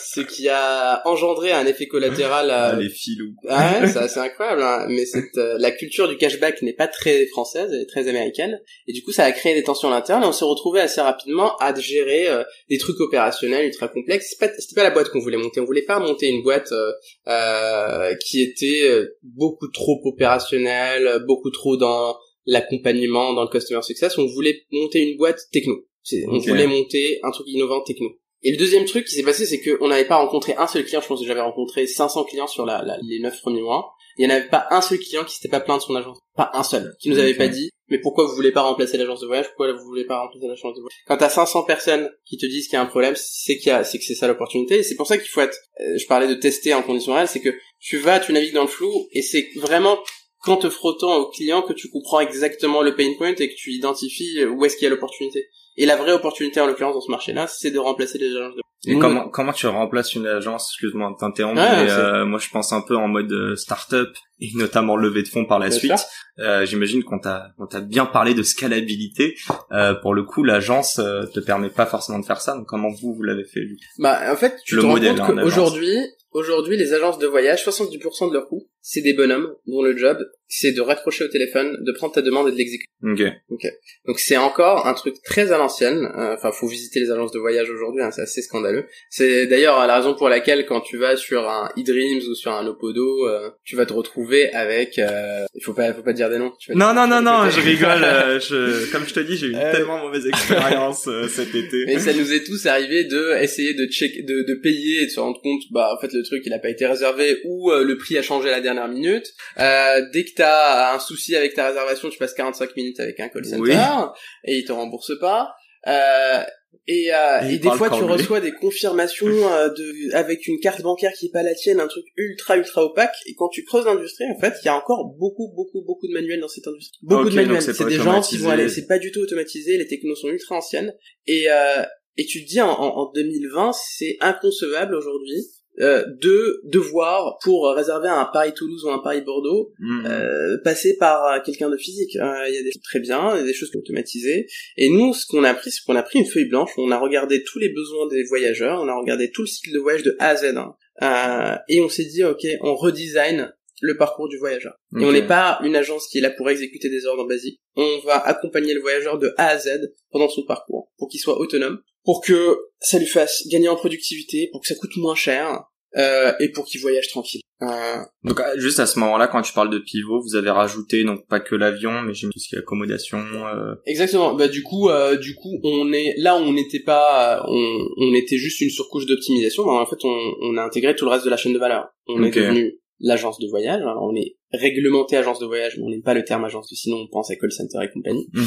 Ce qui a engendré un effet collatéral. À... Ah, les filous. Ah ouais, c'est incroyable. Hein. Mais cette, euh, la culture du cashback n'est pas très française, elle est très américaine. Et du coup, ça a créé des tensions à l'interne et on s'est retrouvé assez rapidement à gérer euh, des trucs opérationnels ultra complexes. C'était pas, pas la boîte qu'on voulait monter. On voulait pas monter une boîte euh, euh qui était beaucoup trop opérationnelle, beaucoup trop dans l'accompagnement, dans le customer success. On voulait monter une boîte techno on voulait monter un truc innovant techno. Et le deuxième truc qui s'est passé, c'est qu'on n'avait pas rencontré un seul client. Je pense que j'avais rencontré 500 clients sur la, les 9 premiers mois. Il n'y en avait pas un seul client qui s'était pas plaint de son agence. Pas un seul. Qui nous avait pas dit, mais pourquoi vous voulez pas remplacer l'agence de voyage? Pourquoi vous voulez pas remplacer l'agence de voyage? Quand t'as 500 personnes qui te disent qu'il y a un problème, c'est qu'il y a, c'est que c'est ça l'opportunité. Et c'est pour ça qu'il faut être, euh, je parlais de tester en conditions réelles, c'est que tu vas, tu navigues dans le flou, et c'est vraiment qu'en te frottant au client que tu comprends exactement le pain point et que tu identifies où est-ce qu'il y a l'opportunité. Et la vraie opportunité en l'occurrence dans ce marché-là, c'est de remplacer les agences de et comment comment tu remplaces une agence Excuse-moi de t'interrompre, mais euh, moi je pense un peu en mode euh, start-up et notamment levée de fonds par la suite. Euh, J'imagine qu'on t'a on t'a bien parlé de scalabilité. Euh, pour le coup, l'agence euh, te permet pas forcément de faire ça. Donc comment vous vous l'avez fait Bah en fait, tu le te rends compte qu'aujourd'hui, aujourd'hui les agences de voyage, 70% de leur coût, c'est des bonhommes dont le job c'est de raccrocher au téléphone, de prendre ta demande et de l'exécuter. Ok. Ok. Donc c'est encore un truc très à l'ancienne. Euh, enfin, faut visiter les agences de voyage aujourd'hui, hein, c'est assez scandaleux. C'est d'ailleurs la raison pour laquelle quand tu vas sur un eDreams ou sur un Opodo, euh, tu vas te retrouver avec. Euh, il faut pas, faut pas dire des noms. non, non, non, non, je rigole. je, comme je te dis, j'ai eu une tellement mauvaise expérience cet été. Mais ça nous est tous arrivé de essayer de check, de, de payer et de se rendre compte, bah en fait le truc il a pas été réservé ou le prix a changé la dernière minute. dès que t'as un souci avec ta réservation, tu passes 45 minutes avec un call center et ils te remboursent pas. Euh, et, euh, et, des fois tu reçois des confirmations euh, de avec une carte bancaire qui est pas la tienne, un truc ultra ultra opaque. Et quand tu creuses l'industrie, en fait, il y a encore beaucoup beaucoup beaucoup de manuels dans cette industrie. Beaucoup de manuels. C'est des gens qui vont aller. C'est pas du tout automatisé. Les technos sont ultra anciennes. Et euh, et tu te dis en, en 2020, c'est inconcevable aujourd'hui euh, de devoir pour réserver un Paris Toulouse ou un Paris Bordeaux mhm. euh, passer par euh, quelqu'un de physique euh, il y a des choses très bien il y a des choses automatisées et nous ce qu'on a pris c'est qu'on a pris une feuille blanche on a regardé tous les besoins des voyageurs on a regardé tout le cycle de voyage de A à Z hein. et on s'est dit ok on redesign le parcours du voyageur. Et on n'est pas une agence qui est là pour exécuter des ordres basiques. On va accompagner le voyageur de A à Z pendant son parcours pour qu'il soit autonome, pour que ça lui fasse gagner en productivité, pour que ça coûte moins cher, euh, et pour qu'ils voyagent tranquille. Euh... Donc euh, juste à ce moment-là, quand tu parles de pivot, vous avez rajouté donc pas que l'avion, mais j'ai mis tout ce qui est accommodation. Euh... Exactement. Bah du coup, euh, du coup, on est là, on n'était pas, on, on était juste une surcouche d'optimisation. En fait, on, on a intégré tout le reste de la chaîne de valeur. On est devenu l'agence de voyage. Alors, on est réglementé agence de voyage, mais on n'aime pas le terme agence, sinon on pense à call center et compagnie. Mhm.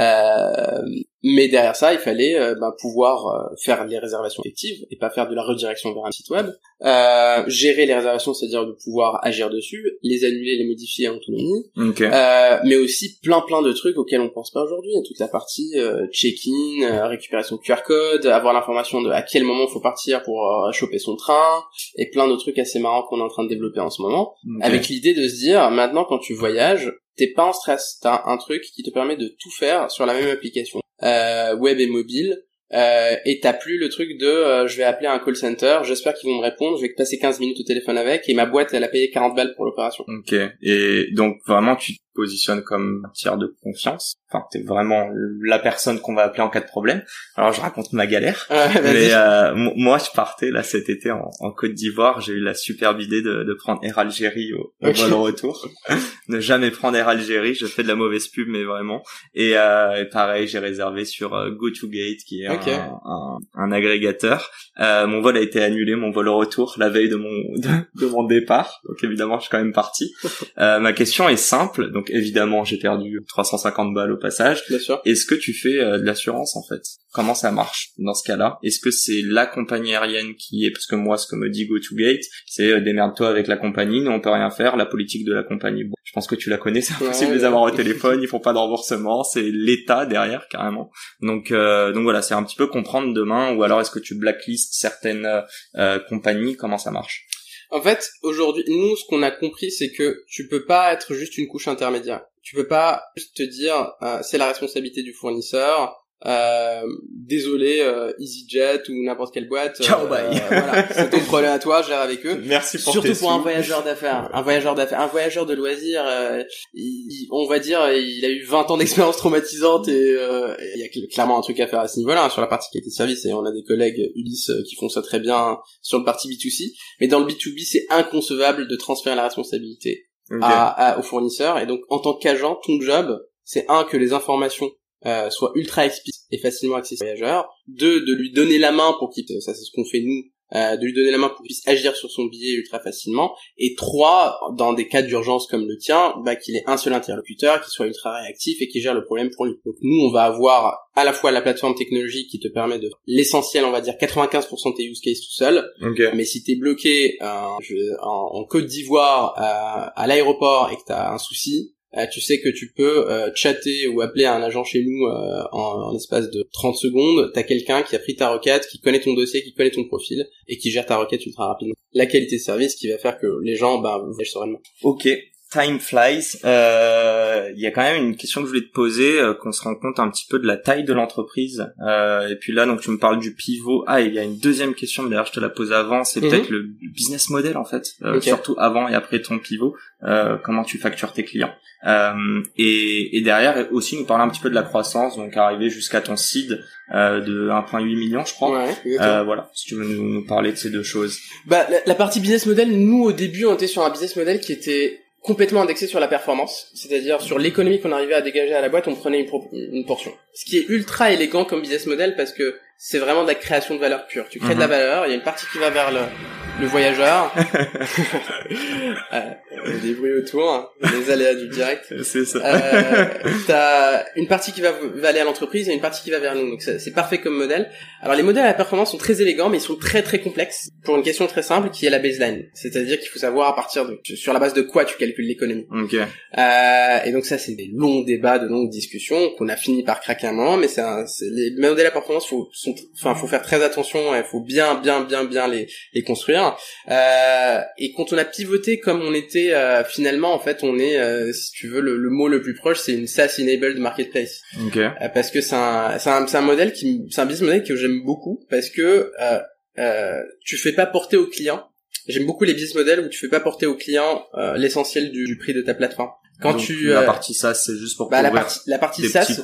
Euh, mais derrière ça, il fallait euh, bah, pouvoir euh, faire les réservations effectives et pas faire de la redirection vers un site web. Euh, gérer les réservations, c'est-à-dire de pouvoir agir dessus, les annuler, les modifier en autonomie. mais aussi plein plein de trucs auxquels on pense pas aujourd'hui. Toute la partie check-in, récupération QR code, avoir l'information de à quel moment faut partir pour choper son train, et plein de trucs assez marrants qu'on est en train de développer en ce moment, avec l'idée de se dire, maintenant quand tu voyages, t'es pas en stress. T'as un truc qui te permet de tout faire sur la même application, euh, web et mobile. Euh, et t'as plus le truc de euh, je vais appeler un call center, j'espère qu'ils vont me répondre, je vais passer 15 minutes au téléphone avec et ma boîte elle a payé 40 balles pour l'opération. Ok. Et donc vraiment tu positionne comme tiers de confiance. Enfin, t'es vraiment la personne qu'on va appeler en cas de problème. Alors, je raconte ma galère. mais euh, moi, je partais là cet été en, Côte d'Ivoire. J'ai eu la superbe idée de, de prendre Air Algérie au, au vol retour. ne jamais prendre Air Algérie. Je fais de la mauvaise pub, mais vraiment. Et, euh, pareil, j'ai réservé sur euh, GoToGate, qui est un, un, un, agrégateur. Euh, mon vol a été annulé, mon vol au retour, la veille de mon de, mon départ. Donc évidemment, je suis quand même parti. Euh, ma question est simple. Donc évidemment, j'ai perdu 350 balles au passage. Bien sûr. Est-ce que tu fais euh, de l'assurance en fait? Comment ça marche dans ce cas-là? Est-ce que c'est la compagnie aérienne qui est parce que moi, ce que me dit GoToGate, c'est euh, démerde-toi avec la compagnie, nous on peut rien faire, la politique de la compagnie. Bon, je pense que tu la connais, c'est impossible de les avoir au téléphone, ils font pas de remboursement, c'est l'État derrière carrément. Donc euh, donc voilà, c'est un petit peu comprendre demain ou alors est-ce que tu blacklistes certaines compagnies, comment ça marche? En fait, aujourd'hui, nous, ce qu'on a compris, c'est que tu peux pas être juste une couche intermédiaire. Tu peux pas juste te dire, euh, c'est la responsabilité du fournisseur, euh, désolé euh, EasyJet ou n'importe quelle boîte. Ciao, bye. Euh, voilà, c'est ton problème à toi, gère avec eux. Merci pour Surtout pour un voyageur d'affaires, un voyageur d'affaires, un voyageur de loisirs. Euh, on va dire, il a eu 20 ans d'expérience traumatisante et il y a clairement un truc à faire à ce niveau-là hein, sur la partie qualité de service. Et on a des collègues Ulysse qui font ça très bien sur le parti B2C. Mais dans le B2B, c'est inconcevable de transférer la responsabilité à, au fournisseur. Et donc, en tant qu'agent, ton job, c'est un que les informations euh, soit ultra explicite et facilement accessible aux voyageurs. Deux, de lui donner la main pour qu'il, ça c'est ce qu'on fait nous, euh, de lui donner la main pour qu'il puisse agir sur son billet ultra facilement. Et trois, dans des cas d'urgence comme le tien, bah, qu'il ait un seul interlocuteur, qui soit ultra réactif et qui gère le problème pour lui. Donc nous, on va avoir à la fois la plateforme technologique qui te permet de l'essentiel, on va dire 95% de tes use cases tout seul. Mais si t'es bloqué euh, en, Côte d'Ivoire euh, à l'aéroport et que t'as un souci, euh, tu sais que tu peux euh, chatter ou appeler un agent chez nous euh, en, en, espace de 30 secondes. T'as quelqu'un qui a pris ta requête, qui connaît ton dossier, qui connaît ton profil et qui gère ta requête ultra rapidement. La qualité de service qui va faire que les gens bah, voyagent sereinement. Ok, time flies. Euh, il y a quand même une question que je voulais te poser, euh, qu'on se rend compte un petit peu de la taille de l'entreprise. Euh, et puis là, donc tu me parles du pivot. Ah, il y a une deuxième question, d'ailleurs je te la pose avant, c'est mhm. peut-être le business model en fait, surtout avant et après ton pivot. comment tu factures tes clients. Et, et, derrière aussi nous parler un petit peu de la croissance, donc arriver jusqu'à ton seed de 1,8 million, je crois. voilà, si tu veux nous, parler de ces deux choses. Bah la, la partie business model, nous au début on était sur un business model qui était complètement indexé sur la performance, c'est-à-dire sur l'économie qu'on arrivait à dégager à la boîte, on prenait une, une, portion. Ce qui est ultra élégant comme business model parce que c'est vraiment de la création de valeur pure. Tu crées de la mhm. valeur, il y a une partie qui va vers le, le voyageur. euh, des bruits autour, hein, les aléas du direct. C'est ça. Euh, t'as une partie qui va, va aller à l'entreprise et une partie qui va vers nous. Donc c'est parfait comme modèle. Alors les modèles à la performance sont très élégants, mais ils sont très très complexes pour une question très simple qui est la baseline. C'est-à-dire qu'il faut savoir à partir de sur la base de quoi tu calcules l'économie. Okay. Euh, et donc ça c'est des longs débats, de longues discussions qu'on a fini par craquer un moment, mais c'est les modèles à performance faut sont, enfin faut faire très attention, il faut bien bien bien bien les les construire. Euh, et quand on a pivoté comme on était euh, finalement en fait on est euh, si tu veux le, le, mot le plus proche c'est une SaaS enabled marketplace. Okay. parce que c'est un c'est un, un modèle qui c'est un business model que j'aime beaucoup parce que euh, euh, tu fais pas porter au client. J'aime beaucoup les business models où tu fais pas porter au client euh, l'essentiel du, du, prix de ta plateforme. Quand tu la partie SaaS c'est juste pour bah, la partie la partie SaaS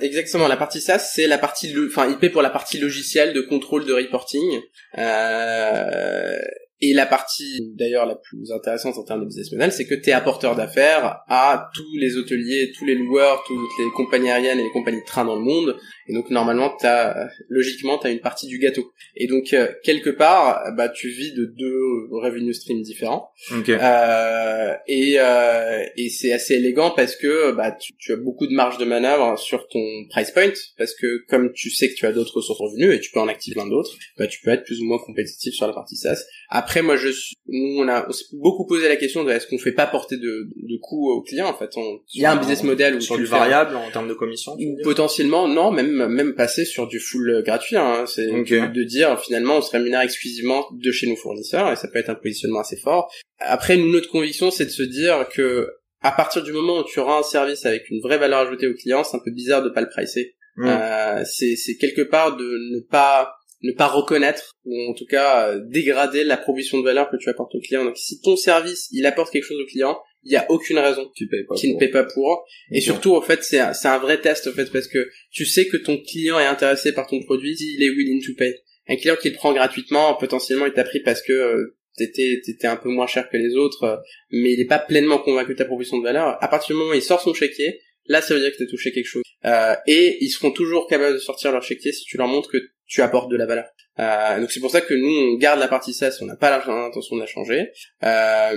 exactement la partie SaaS c'est la partie enfin IP pour la partie logicielle de contrôle de reporting. Euh, et la partie, d'ailleurs, la plus intéressante en termes de business model, c'est que tu es apporteur d'affaires à tous les hôteliers, tous les loueurs, toutes les compagnies aériennes et les compagnies de train dans le monde. Et donc, normalement, as, logiquement, tu as une partie du gâteau. Et donc, euh, quelque part, bah, tu vis de deux revenue streams différents. Euh, et euh, et c'est assez élégant parce que bah, tu, tu, as beaucoup de marge de manœuvre sur ton price point, parce que comme tu sais que tu as d'autres ressources revenus et tu peux en activer plein d'autres, bah, tu peux être plus ou moins compétitif sur la partie SaaS. Après, après, moi, je suis, nous, on a beaucoup posé la question de est-ce qu'on fait pas porter de, de coûts aux clients en fait. Il y a un business model où sur tu du variable en termes de commission. potentiellement, non, même même passer sur du full gratuit. Hein, c'est de dire finalement, on se rémunère exclusivement de chez nos fournisseurs et ça peut être un positionnement assez fort. Après, nous, notre conviction, c'est de se dire que à partir du moment où tu rends un service avec une vraie valeur ajoutée au client, c'est un peu bizarre de pas le pricer. Mm. Euh, c'est quelque part de ne pas ne pas reconnaître ou en tout cas euh, dégrader la proposition de valeur que tu apportes au client. Donc si ton service il apporte quelque chose au client, il y a aucune raison qui ne paye pas pour. Et surtout en fait c'est c'est un vrai test en fait parce que tu sais que ton client est intéressé par ton produit, il est willing to pay. Un client qui le prend gratuitement, potentiellement il t'a pris parce que euh, t'étais t'étais un peu moins cher que les autres, euh, mais il est pas pleinement convaincu de ta proposition de valeur. À partir du moment où il sort son chéquier, là ça veut dire que t'as touché quelque chose. Euh, et ils seront toujours capables de sortir leur chéquier si tu leur montres que tu apportes de la valeur. Euh, donc c'est pour ça que nous on garde la partie SaaS, on n'a pas l'intention de la changer. Euh,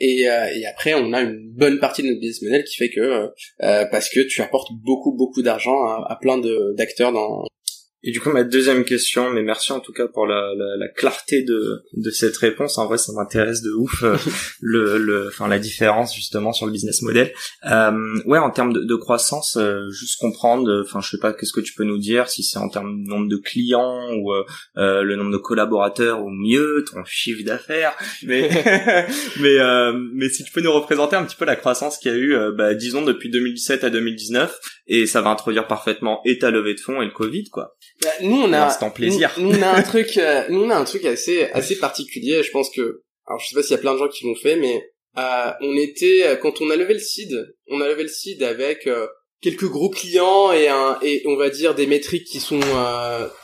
et, euh, et, après on a une bonne partie de notre business model qui fait que euh, parce que tu apportes beaucoup beaucoup d'argent à, plein d'acteurs dans et du coup, ma deuxième question, mais merci en tout cas pour la, la, la clarté de, de cette réponse. En vrai, ça m'intéresse de ouf euh, le, le, enfin la différence justement sur le business model. Euh, ouais, en termes de, de croissance, euh, juste comprendre. Enfin, je sais pas, qu'est-ce que tu peux nous dire si c'est en termes de nombre de clients ou euh, le nombre de collaborateurs ou mieux ton chiffre d'affaires. Mais mais mais si tu peux nous représenter un petit peu la croissance qu'il y a eu, bah, disons depuis 2017 à 2019, et ça va introduire parfaitement et ta levée de fonds et le Covid, quoi. Bah, nous on a plaisir. Nous, on a un truc euh, nous on a un truc assez assez particulier, je pense que alors je sais pas s'il y a plein de gens qui l'ont fait mais euh, on était euh, quand on a levé le seed, on a levé le seed avec euh, quelques gros clients et un et on va dire des métriques qui sont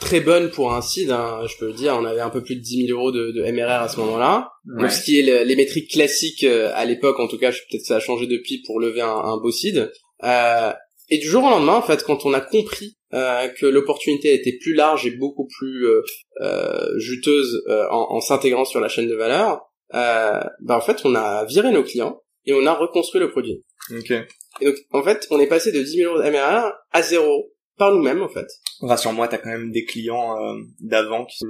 très bonnes pour un seed hein, je peux le dire on avait un peu plus de 10 000 euros de, de MRR à ce moment-là ouais. ce qui est les métriques classiques à l'époque en tout cas peut-être ça a changé depuis pour lever un, un beau seed et du jour au lendemain en fait quand on a compris euh, que l'opportunité était plus large et beaucoup plus euh, euh juteuse euh, en, en s'intégrant sur la chaîne de valeur, bah en fait on a viré nos clients et on a reconstruit le produit. Okay. Et donc en fait on est passé de 10 000 euros de MRR à zéro par nous-mêmes en fait. Rassure-moi, t'as quand même des clients d'avant qui sont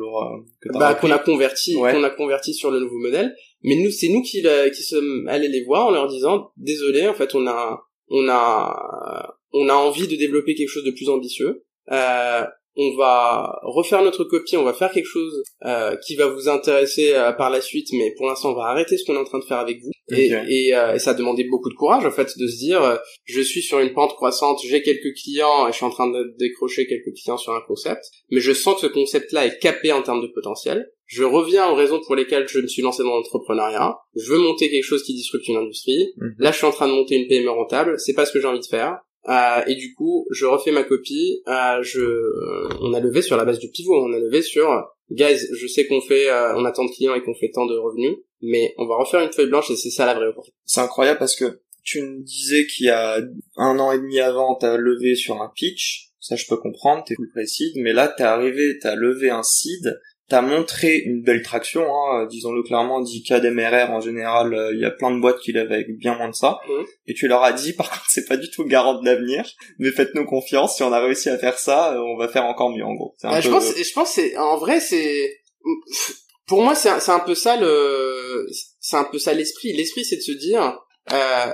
bah, qu'on a converti, qu'on a converti sur le nouveau modèle. Mais nous, c'est nous qui, qui sommes allés les voir en leur disant désolé, en fait, on a on a on a envie de développer quelque chose de plus ambitieux. Euh, on va refaire notre copie, on va faire quelque chose euh, qui va vous intéresser euh, par la suite, mais pour l'instant on va arrêter ce qu'on est en train de faire avec vous. Et, et, euh, et, ça a demandé beaucoup de courage en fait de se dire euh, je suis sur une pente croissante, j'ai quelques clients et je suis en train de décrocher quelques clients sur un concept, mais je sens que ce concept-là est capé en termes de potentiel. Je reviens aux raisons pour lesquelles je me suis lancé dans l'entrepreneuriat. Je veux monter quelque chose qui disrupte une industrie. Mhm. Là, je suis en train de monter une PME rentable. C'est pas ce que j'ai envie de faire. Euh, et du coup, je refais ma copie. Euh, je, on a levé sur la base du pivot. On a levé sur, guys, je sais qu'on fait, euh, on a tant de clients et qu'on fait tant de revenus, mais on va refaire une feuille blanche et c'est ça la vraie opportunité. C'est incroyable parce que tu me disais qu'il y a un an et demi avant, t'as levé sur un pitch. Ça, je peux comprendre, t'es plus précis. Mais là, t'es arrivé, t'as levé un seed t'as montré une belle traction, hein, disons-le clairement, 10K d'MRR en général, euh, il y a plein de boîtes qui l'avaient avec bien moins de ça, mmh. et tu leur as dit, par contre, c'est pas du tout garant de l'avenir, mais faites-nous confiance, si on a réussi à faire ça, euh, on va faire encore mieux, en gros. Bah, je pense, je pense, c'est, en vrai, c'est, pour moi, c'est, c'est un peu ça le, c'est un peu ça l'esprit. L'esprit, c'est de se dire, euh,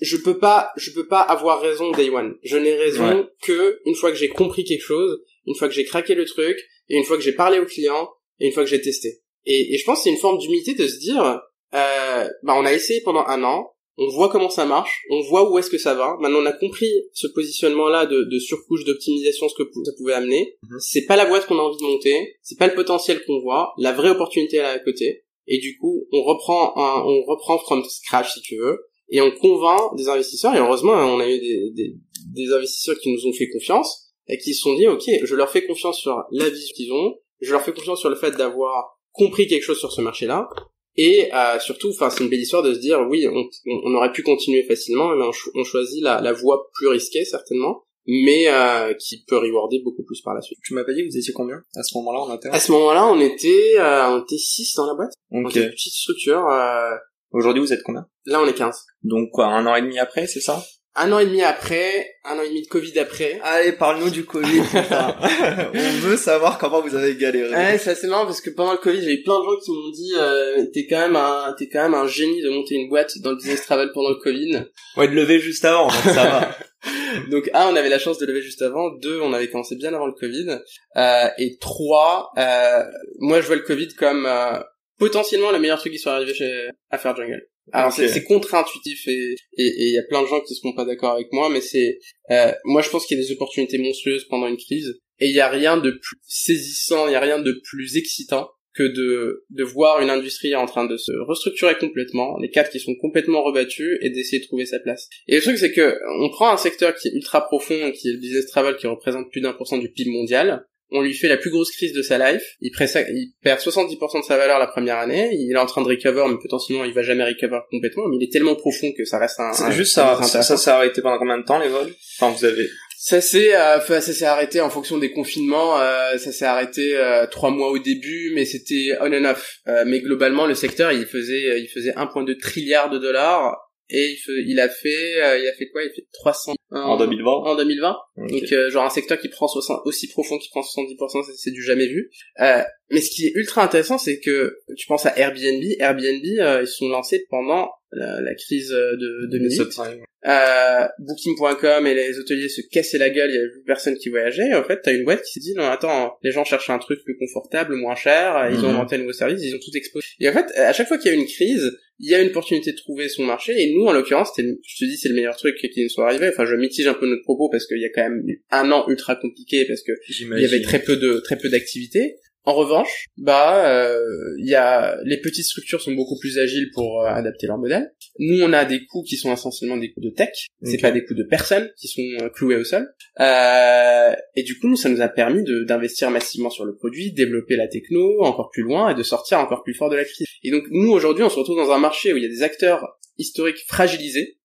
je, peux pas, je peux pas avoir raison day one. Je n'ai raison que une fois que j'ai compris quelque chose, une fois que j'ai craqué le truc, et une fois que j'ai parlé au client, et une fois que j'ai testé. Et, et je pense que c'est une forme d'humilité de se dire, euh, bah on a essayé pendant un an, on voit comment ça marche, on voit où est-ce que ça va. Maintenant, on a compris ce positionnement-là de, de surcouche d'optimisation, ce que ça pouvait amener. Mhm. C'est pas la boîte qu'on a envie de monter, c'est pas le potentiel qu'on voit, la vraie opportunité est là à côté. Et du coup, on reprend un, on reprend from scratch si tu veux, et on convainc des investisseurs. Et heureusement, on a eu des, des, des investisseurs qui nous ont fait confiance et qui se sont dit, ok, je leur fais confiance sur la vision qu'ils ont, je leur fais confiance sur le fait d'avoir compris quelque chose sur ce marché-là, et euh, surtout, enfin, c'est une belle histoire de se dire, oui, on, on aurait pu continuer facilement, mais on, choisit la, la voie plus risquée certainement, mais euh, qui peut rewarder beaucoup plus par la suite. Tu m'as pas dit vous étiez combien? À ce moment-là en interne À ce moment-là, on était, euh, on était 6 dans la boîte. Okay. On était une petite structure. Euh... Aujourd'hui, vous êtes combien? Là, on est 15. Donc quoi, un an et demi après, c'est ça? Un an et demi après, un an et demi de Covid après. Allez, parle-nous du Covid. On veut savoir comment vous avez galéré. Ouais, c'est assez marrant parce que pendant le Covid, j'ai eu plein de gens qui m'ont dit euh, t'es quand même un t'es quand même un génie de monter une boîte dans le business travel pendant le Covid. Ouais, de lever juste avant, donc ça va. donc un, on avait la chance de lever juste avant. Deux, on avait commencé bien avant le Covid. Euh, et trois, euh, moi je vois le Covid comme euh, potentiellement le meilleur truc qui soit arrivé chez Affaire Jungle. Alors c'est contre-intuitif et il y a plein de gens qui seront pas d'accord avec moi, mais c'est euh, moi je pense qu'il y a des opportunités monstrueuses pendant une crise et il y a rien de plus saisissant, il y a rien de plus excitant que de de voir une industrie en train de se restructurer complètement, les cadres qui sont complètement rebattus et d'essayer de trouver sa place. Et le truc c'est que on prend un secteur qui est ultra profond, qui est le business travel, qui représente plus d'un pour cent du PIB mondial, on lui fait la plus grosse crise de sa life, il, il perd 70% de sa valeur la première année, il est en train de recover, mais potentiellement il va jamais recover complètement, mais il est tellement profond que ça reste un... C'est juste ça, ça, ça s'est arrêté pendant combien de temps les vols? Enfin vous avez... Ça s'est euh, ça s'est arrêté en fonction des confinements. Euh, ça s'est arrêté euh, trois mois au début, mais c'était on and off. Euh, mais globalement, le secteur, il faisait il faisait 1,2 trilliard de dollars et il, il a fait euh, il a fait quoi? Il fait 300 en 2020 en 2020 donc euh, genre un secteur qui prend 60, aussi profond qui prend 70% c'est du jamais vu. Euh, mais ce qui est ultra intéressant c'est que tu penses à Airbnb. Airbnb euh, ils sont lancés pendant la, la crise de 2008 euh, Booking.com et les hôteliers se cassaient la gueule, il y avait plus personne qui voyageait. Et en fait, t'as une boîte qui s'est dit non attends, les gens cherchent un truc plus confortable, moins cher. Ils ont mhm. inventé un nouveau service, ils ont tout exposé. Et en fait, à chaque fois qu'il y a une crise, il y a une opportunité de trouver son marché. Et nous, en l'occurrence, je te dis, c'est le meilleur truc qui nous soit arrivé. Enfin, je mitige un peu notre propos parce qu'il y a quand même un an ultra compliqué parce que il y avait très peu de très peu d'activités. En revanche, bah, euh, il y a les petites structures sont beaucoup plus agiles pour euh, adapter leur modèle. Nous, on a des coûts qui sont essentiellement des coûts de tech. C'est pas des coûts de personnes qui sont euh, cloués au sol. et du coup, ça nous a permis d'investir massivement sur le produit, développer la techno encore plus loin et de sortir encore plus fort de la crise. Et donc, nous aujourd'hui, on se retrouve dans un marché où il y a des acteurs historiques fragilisés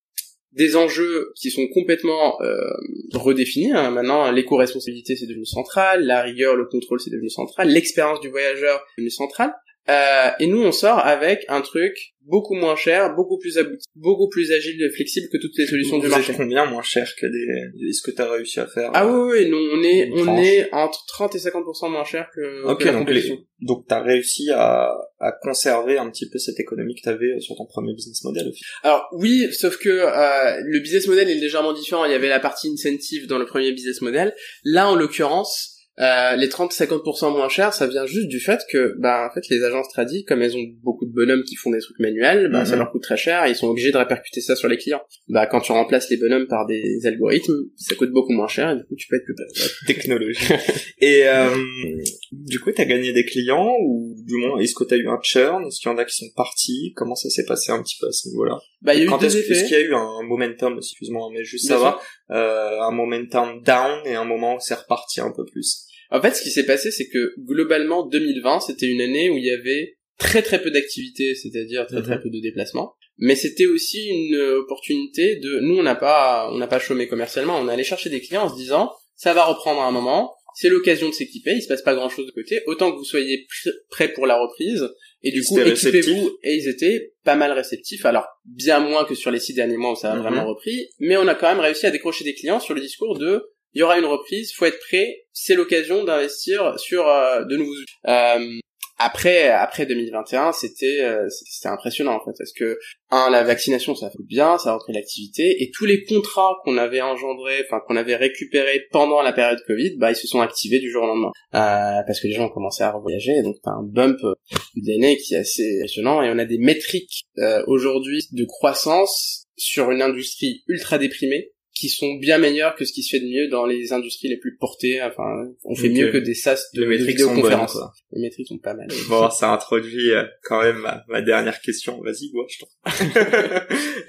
des enjeux qui sont complètement euh, redéfinis. Hein. Maintenant, l'éco-responsabilité c'est devenu central, la rigueur, le contrôle c'est devenu central, l'expérience du voyageur est devenu central. Euh, et nous, on sort avec un truc beaucoup moins cher, beaucoup plus abouti, beaucoup plus agile et flexible que toutes les solutions du marché. combien moins cher que des, est-ce que t'as réussi à faire? Ah oui, oui, nous, on est, on est entre 30 et 50% moins cher que, Ok, la donc compétition. donc t'as réussi à, à conserver un petit peu cette économie que t'avais sur ton premier business model. Alors oui, sauf que euh, le business model est légèrement différent. Il y avait la partie incentive dans le premier business model. Là, en l'occurrence, euh, les 30-50% moins chers, ça vient juste du fait que, bah, en fait, les agences tradis, comme elles ont beaucoup de bonhommes qui font des trucs manuels, bah, ça mhm. leur coûte très cher et ils sont obligés de répercuter ça sur les clients. Bah, quand tu remplaces les bonhommes par des algorithmes, ça coûte beaucoup moins cher et du coup, tu peux être plus Technologie. et, euh, du coup, t'as gagné des clients ou du moins, est-ce que t'as eu un churn? Est-ce qu'il y en a qui sont partis? Comment ça s'est passé un petit peu à ce niveau-là? Bah, il y a eu Quand est-ce, qu'il y a eu un momentum, excuse-moi, mais juste ça va, euh, un momentum down et un moment où c'est reparti un peu plus? En fait, ce qui s'est passé, c'est que globalement, 2020, c'était une année où il y avait très très peu d'activités, c'est-à-dire très très mhm. peu de déplacements. Mais c'était aussi une opportunité de, nous, on n'a pas, on n'a pas chômé commercialement, on allait chercher des clients en se disant, ça va reprendre à un moment, c'est l'occasion de s'équiper, il se passe pas grand chose de côté, autant que vous soyez prêts pour la reprise, et du coup, équipez-vous, et ils étaient pas mal réceptifs, alors bien moins que sur les six derniers mois où ça a mhm. vraiment repris, mais on a quand même réussi à décrocher des clients sur le discours de, il y aura une reprise, faut être prêt, c'est l'occasion d'investir sur euh, de nouveaux euh, après après 2021 c'était euh, c'était impressionnant en fait parce que un la vaccination ça fait bien ça a repris l'activité et tous les contrats qu'on avait engendrés enfin qu'on avait récupérés pendant la période Covid bah ils se sont activés du jour au lendemain. Euh, parce que les gens ont commencé à voyager donc un bump d'année qui est assez impressionnant et on a des métriques euh, aujourd'hui de croissance sur une industrie ultra déprimée qui sont bien meilleurs que ce qui se fait de mieux dans les industries les plus portées. Enfin, on fait mieux que des SaaS de, vidéoconférence. Les métriques sont pas mal. Bon, ça introduit euh, quand même ma, dernière question. Vas-y, moi, je t'en.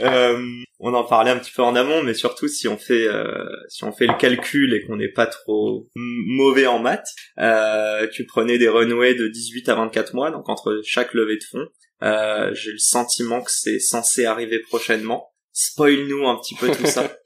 euh, on en parlait un petit peu en amont, mais surtout si on fait euh, si on fait le calcul et qu'on n'est pas trop mauvais en maths, euh, tu prenais des runways de 18 à 24 mois, donc entre chaque levée de fonds. Euh, J'ai le sentiment que c'est censé arriver prochainement. Spoil-nous un petit peu tout ça.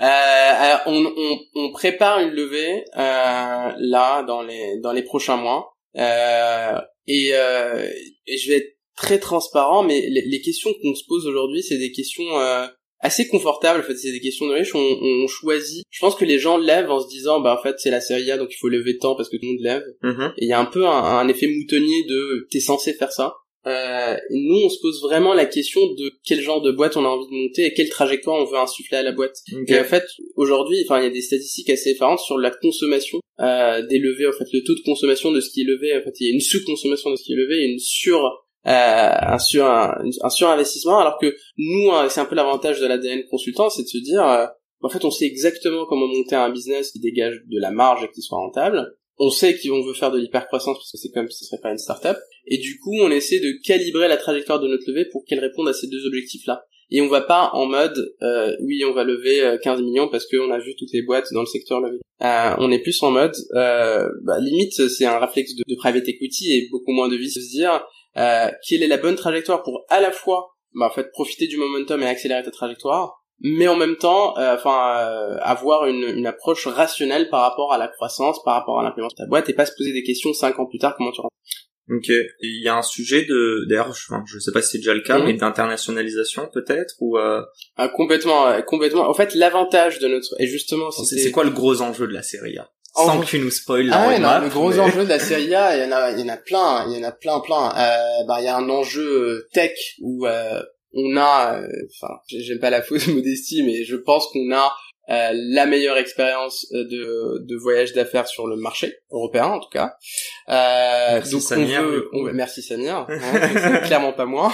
Euh, alors on, on, on, prépare une levée euh, là dans les dans les prochains mois euh, et, euh, et je vais être très transparent mais les, les questions qu'on se pose aujourd'hui c'est des questions euh, assez confortable. En fait, c'est des questions de riches. On, on, choisit. Je pense que les gens lèvent en se disant, bah en fait, c'est la série A, donc il faut lever tant parce que tout le monde lève. Mhm. Et il y a un peu un, un effet moutonnier de t'es censé faire ça. Euh, nous, on se pose vraiment la question de quel genre de boîte on a envie de monter et quelle trajectoire on veut insuffler à la boîte. Et en fait, aujourd'hui, enfin, il y a des statistiques assez effarantes sur la consommation euh, des levées. En fait, le taux de consommation de ce qui est levé. En fait, il y a une sous-consommation de ce qui est levé et une sur euh, un sur un, un surinvestissement. Alors que nous, hein, c'est un peu l'avantage de l'ADN consultant, c'est de se dire, euh, en fait, on sait exactement comment monter un business qui dégage de la marge et qui soit rentable. On sait qu'on veut faire de l'hypercroissance parce que c'est comme si ce serait pas une start-up. Et du coup, on essaie de calibrer la trajectoire de notre levée pour qu'elle réponde à ces deux objectifs-là. Et on va pas en mode, euh, oui, on va lever euh, 15 millions parce qu'on a vu toutes les boîtes dans le secteur lever. Euh, on est plus en mode, euh, bah, limite, c'est un réflexe de, private equity et beaucoup moins de vie de se dire, euh, quelle est la bonne trajectoire pour à la fois, bah, en fait, profiter du momentum et accélérer ta trajectoire, mais en même temps, euh, enfin, euh, avoir une, une approche rationnelle par rapport à la croissance, par rapport à l'implémentation de ta boîte, et pas se poser des questions cinq ans plus tard comment tu rentres. Ok. Il y a un sujet de, d'ailleurs, je, enfin, je sais pas si c'est déjà le cas, mais d'internationalisation peut-être ou euh, Ah, complètement, euh, complètement. En fait, l'avantage de notre, et justement, c'est, c'était- c'est quoi le gros enjeu de la série A En Sans que tu nous spoil Ah ouais, non, le gros mais- enjeu de la série A, il y en a, il y en a plein, il y en a plein, plein. Euh, bah, il y a un enjeu euh, tech où euh, on a, enfin, j'ai- j'aime pas la fausse modestie, mais je pense qu'on a euh, la meilleure expérience euh, de, de voyage d'affaires sur le marché européen, en tout cas. Euh, Merci, donc Samir, on veut, on merci Samir, hein, clairement pas moi.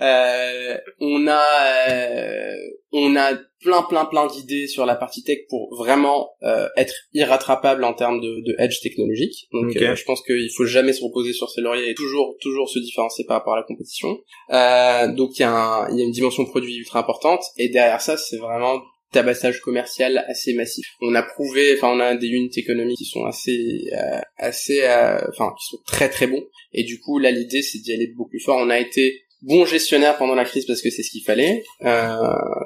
Euh, on a, euh, on a plein, plein, plein d'idées sur la partie tech pour vraiment euh, être irrattrapable en termes de, de edge technologique. Donc, je pense qu'il faut jamais se reposer sur ses lauriers et toujours, toujours se différencier par rapport à la compétition. Euh, donc, il y, a un- y a une dimension produit ultra importante et derrière ça, c'est vraiment tabassage commercial assez massif. On a prouvé, enfin on a des unités économiques qui sont assez, euh, assez, euh, enfin qui sont très très bons. Et du coup là l'idée c'est d'y aller beaucoup plus fort. On a été bon gestionnaire pendant la crise parce que c'est ce qu'il fallait. Euh,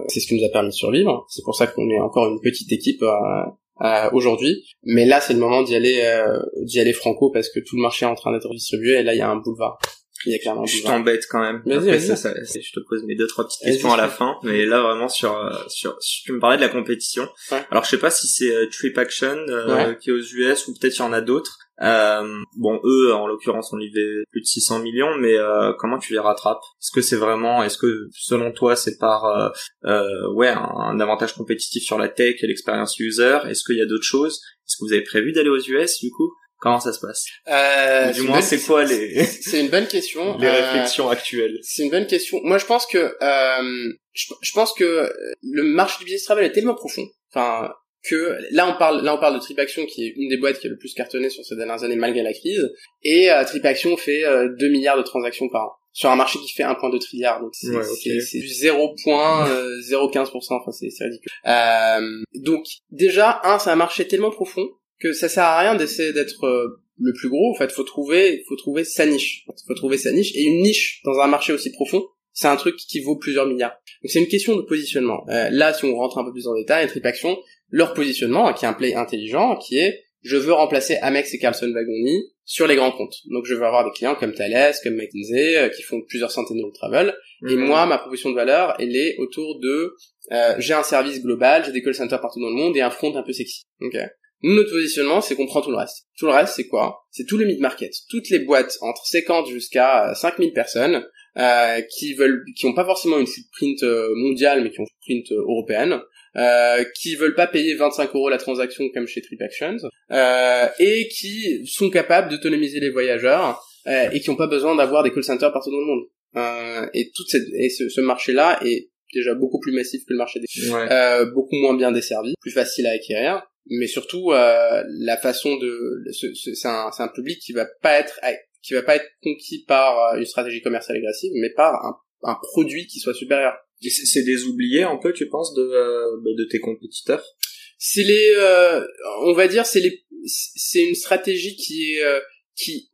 c'est ce qui nous a permis de survivre. C'est pour ça qu'on est encore une petite équipe euh, euh, aujourd'hui. Mais là c'est le moment d'y aller, euh, d'y aller franco parce que tout le marché est en train d'être distribué et là il y a un boulevard. Il y a clairement Je t'embête quand même. Après, ça, je te pose mes deux trois petites questions à la fin, mais là vraiment sur euh, sur, si tu me parlais de la compétition. Ouais. Alors je sais pas si c'est euh, Trip Action euh, Ouais. qui est aux US ou peut-être il y en a d'autres. Euh, bon eux en l'occurrence ont livré plus de 600 millions, mais euh, comment tu les rattrapes? Est-ce que c'est vraiment, est-ce que selon toi c'est par euh, euh, ouais un, un avantage compétitif sur la tech et l'expérience user? Est-ce qu'il y a d'autres choses? Est-ce que vous avez prévu d'aller aux US du coup? Comment ça se passe Euh, Du moins c'est quoi les C'est une bonne question. les Euh, réflexions actuelles C'est une bonne question. Moi, je pense que euh, je, je pense que le marché du business travel est tellement profond. Enfin, que là on parle là on parle de TripAction qui est une des boîtes qui a le plus cartonné sur ces dernières années malgré la crise. Et euh, TripAction fait euh, 2 milliards de transactions par an sur un marché qui fait 1,2 trilliard. Donc c'est Ouais, c'est- ok. c'est du 0,015%. Enfin, c'est c'est ridicule. Euh, donc déjà, un, c'est un marché tellement profond que ça sert à rien d'essayer d'être euh, le plus gros. En fait, faut trouver, faut trouver sa niche. Faut trouver sa niche et une niche dans un marché aussi profond, c'est un truc qui vaut plusieurs milliards. Donc c'est une question de positionnement. Euh, là, si on rentre un peu plus dans le détail, TripAction, leur positionnement, qui est un play intelligent, qui est je veux remplacer Amex et Carlson Wagoni sur les grands comptes. Donc je veux avoir des clients comme Thales, comme McKinsey, euh, qui font plusieurs centaines de travel. Et Mhm. moi, ma proposition de valeur, elle est autour de euh, j'ai un service global, j'ai des call centers partout dans le monde et un front un peu sexy. Ok. Notre positionnement, c'est qu'on prend tout le reste. Tout le reste, c'est quoi? C'est tout le mid-market. Toutes les boîtes entre 50 jusqu'à euh, 5000 personnes euh, qui veulent, qui ont pas forcément une footprint euh, mondiale, mais qui ont une footprint euh, européenne, euh, qui veulent pas payer 25 euros la transaction comme chez TripActions, euh, et qui sont capables d'autonomiser les voyageurs euh, et qui n'ont pas besoin d'avoir des call centers partout dans le monde. Euh, et toute cette, et ce, ce marché-là est déjà beaucoup plus massif que le marché des Ouais. euh, beaucoup moins bien desservi, plus facile à acquérir, mais surtout euh, la façon de ce- ce- c'est un, c'est un public qui va pas être qui va pas être conquis par euh, une stratégie commerciale agressive, mais par un, un produit qui soit supérieur. C'est des oubliés un peu, tu penses, de, euh, de tes compétiteurs? C'est les, euh, on va dire, c'est les, c'est une stratégie qui est euh, qui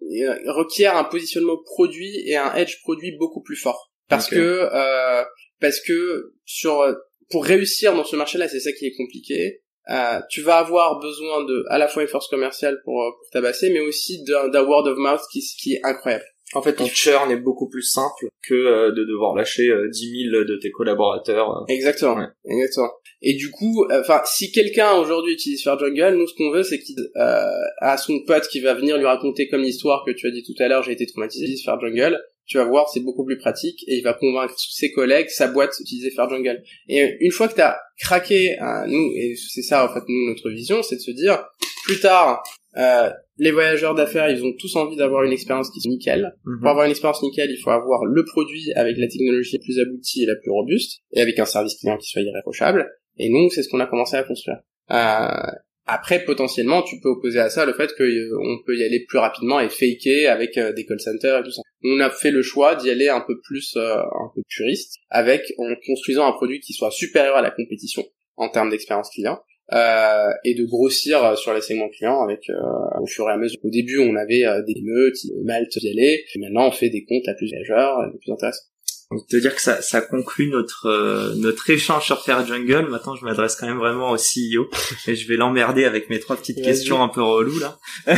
requiert un positionnement produit et un edge produit beaucoup plus fort, parce que euh, parce que sur pour réussir dans ce marché-là, c'est ça qui est compliqué. Euh, tu vas avoir besoin de à la fois une force commerciale pour, euh, pour tabasser, mais aussi d'un word of mouth qui, qui est incroyable. En fait, ton churn est beaucoup plus simple que euh, de devoir lâcher euh, 10 000 de tes collaborateurs. euh. Exactement. Ouais. Exactement. Et du coup, enfin, si quelqu'un aujourd'hui utilise Fair Jungle, nous ce qu'on veut, c'est qu'il euh, a son pote qui va venir lui raconter comme l'histoire que tu as dit tout à l'heure, j'ai été traumatisé, utilise Fair Jungle. Tu vas voir, c'est beaucoup plus pratique et il va convaincre ses collègues, sa boîte d'utiliser Fair Jungle. Et une fois que t'as craqué, euh, nous, et c'est ça en fait nous notre vision, c'est de se dire plus tard, euh, les voyageurs d'affaires, ils ont tous envie d'avoir une expérience qui est nickel. Mhm. Pour avoir une expérience nickel, il faut avoir le produit avec la technologie la plus aboutie et la plus robuste, et avec un service client qui soit irréprochable. Et nous, c'est ce qu'on a commencé à construire. Euh, après, potentiellement, tu peux opposer à ça le fait qu'on peut y aller plus rapidement et faker avec euh, des call centers et tout ça. On a fait le choix d'y aller un peu plus, euh, un peu puriste, avec en construisant un produit qui soit supérieur à la compétition en termes d'expérience client. Euh, et de grossir euh, sur les segments clients avec euh, au fur et à mesure. Au début, on avait des meutes, Malte y aller, et maintenant on fait des comptes à plus voyageurs, et plus intéressants. Donc, te dire que ça, ça conclut notre euh, notre échange sur Fair Jungle. Maintenant, je m'adresse quand même vraiment au CEO et je vais l'emmerder avec mes trois petites questions un peu reloues là.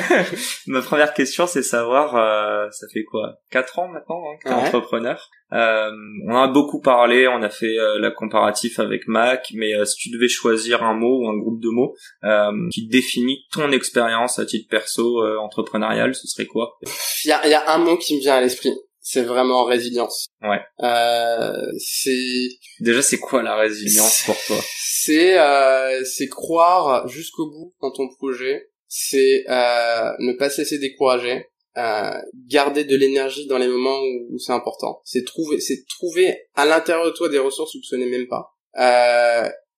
Ma première question, c'est savoir, euh, ça fait quoi, quatre ans maintenant hein, que t'es Ouais. entrepreneur. Euh, on a beaucoup parlé, on a fait euh, la comparatif avec Mac, mais euh, si tu devais choisir un mot ou un groupe de mots euh, qui définit ton expérience à titre perso euh, entrepreneurial, ce serait quoi? Il y a, il y a un mot qui me vient à l'esprit, c'est vraiment résilience. Ouais. Euh, c'est Déjà, c'est quoi la résilience pour toi? c'est euh, c'est croire jusqu'au bout dans ton projet, c'est euh, ne pas se laisser décourager, euh, garder de l'énergie dans les moments où, où c'est important. C'est trouver c'est trouver à l'intérieur de toi des ressources que tu soupçonnais même pas.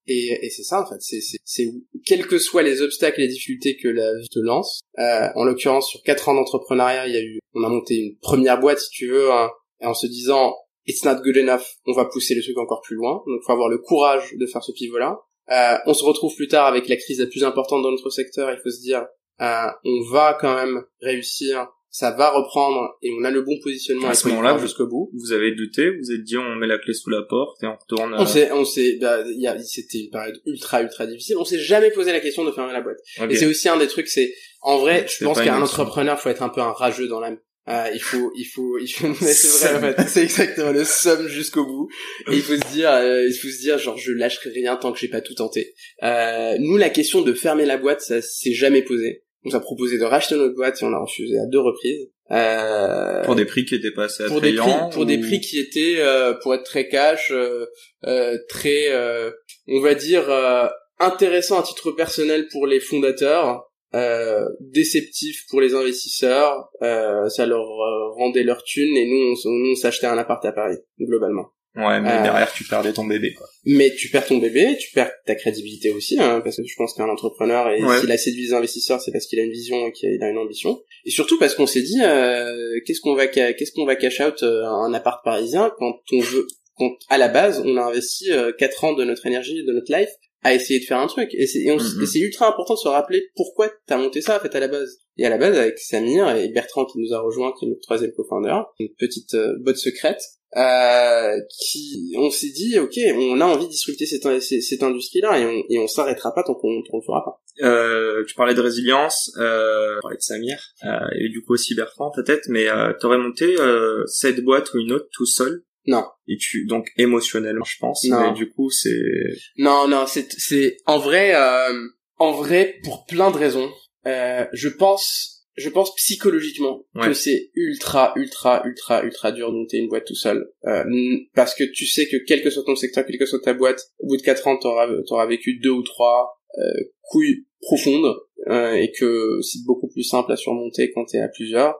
Et, et c'est ça en fait, c'est quels que soient les obstacles et les difficultés que la vie te lance. Euh, en l'occurrence, sur quatre ans d'entrepreneuriat, il y a eu, on a monté une première boîte si tu veux, hein, en se disant it's not good enough, on va pousser le truc encore plus loin. Donc faut avoir le courage de faire ce pivot-là. Euh, on se retrouve plus tard avec la crise la plus importante dans notre secteur. Il faut se dire, euh, on va quand même réussir, ça va reprendre et on a le bon positionnement À ce moment-là, jusqu'au bout. Vous avez douté, vous êtes dit on met la clé sous la porte et on retourne. On euh, s'est, on s'est, bah, c'était une période ultra ultra difficile. On s'est jamais posé la question de fermer la boîte. Et c'est aussi un des trucs, c'est en vrai, je pense qu'un entrepreneur, faut être un peu un rageux dans l'âme. Euh, il faut, il faut, il faut, c'est vrai en fait, c'est exactement le somme jusqu'au bout. Et il faut se dire, euh, il faut se dire, genre, je lâcherai rien tant que j'ai pas tout tenté. Euh, nous, la question de fermer la boîte, ça s'est jamais posé. On nous a proposé de racheter notre boîte et on a refusé à deux reprises. Euh, pour des prix qui étaient pas assez pour des prix attrayants. pour des prix qui étaient euh, pour être très cash euh, euh, très euh, on va dire euh, intéressants à titre personnel pour les fondateurs euh, déceptifs pour les investisseurs euh, ça leur rendait leur thune et nous on, on s'achetait un appart à Paris globalement Ouais, mais Euh, derrière tu perdais ton bébé. Quoi. mais tu perds ton bébé, tu perds ta crédibilité aussi, hein, parce que je pense qu'un entrepreneur, et Ouais. s'il a séduit les investisseurs, c'est parce qu'il a une vision et qu'il a une ambition. Et surtout parce qu'on s'est dit, euh, qu'est-ce qu'on va, qu'est-ce qu'on va cash out euh, un appart parisien quand on veut, quand à la base on a investi euh, quatre ans de notre énergie, de notre life à essayer de faire un truc. Et c'est, et c'est ultra important de se rappeler pourquoi t'as monté ça en fait à la base. Et à la base avec Samir et Bertrand qui nous a rejoint, qui est notre troisième co-founder, une petite euh, botte secrète euh, qui on s'est dit ok on a envie de disrupter cette, cette, cette industrie là et on, et on s'arrêtera pas tant qu'on qu'on le fera pas. Euh, tu parlais de résilience, euh, tu parlais de Samir, euh, et du coup aussi Bertrand peut-être, mais euh, t'aurais monté euh, cette boîte ou une autre tout seul? Non. Et tu donc émotionnellement je pense, Non. mais du coup c'est non non c'est c'est en vrai euh, en vrai pour plein de raisons euh, je pense je pense psychologiquement Ouais. que c'est ultra ultra ultra ultra dur de monter une boîte tout seul euh, parce que tu sais que quel que soit ton secteur quelle que soit ta boîte au bout de quatre ans t'auras t'auras vécu deux ou trois euh, couilles profondes euh, et que c'est beaucoup plus simple à surmonter quand t'es à plusieurs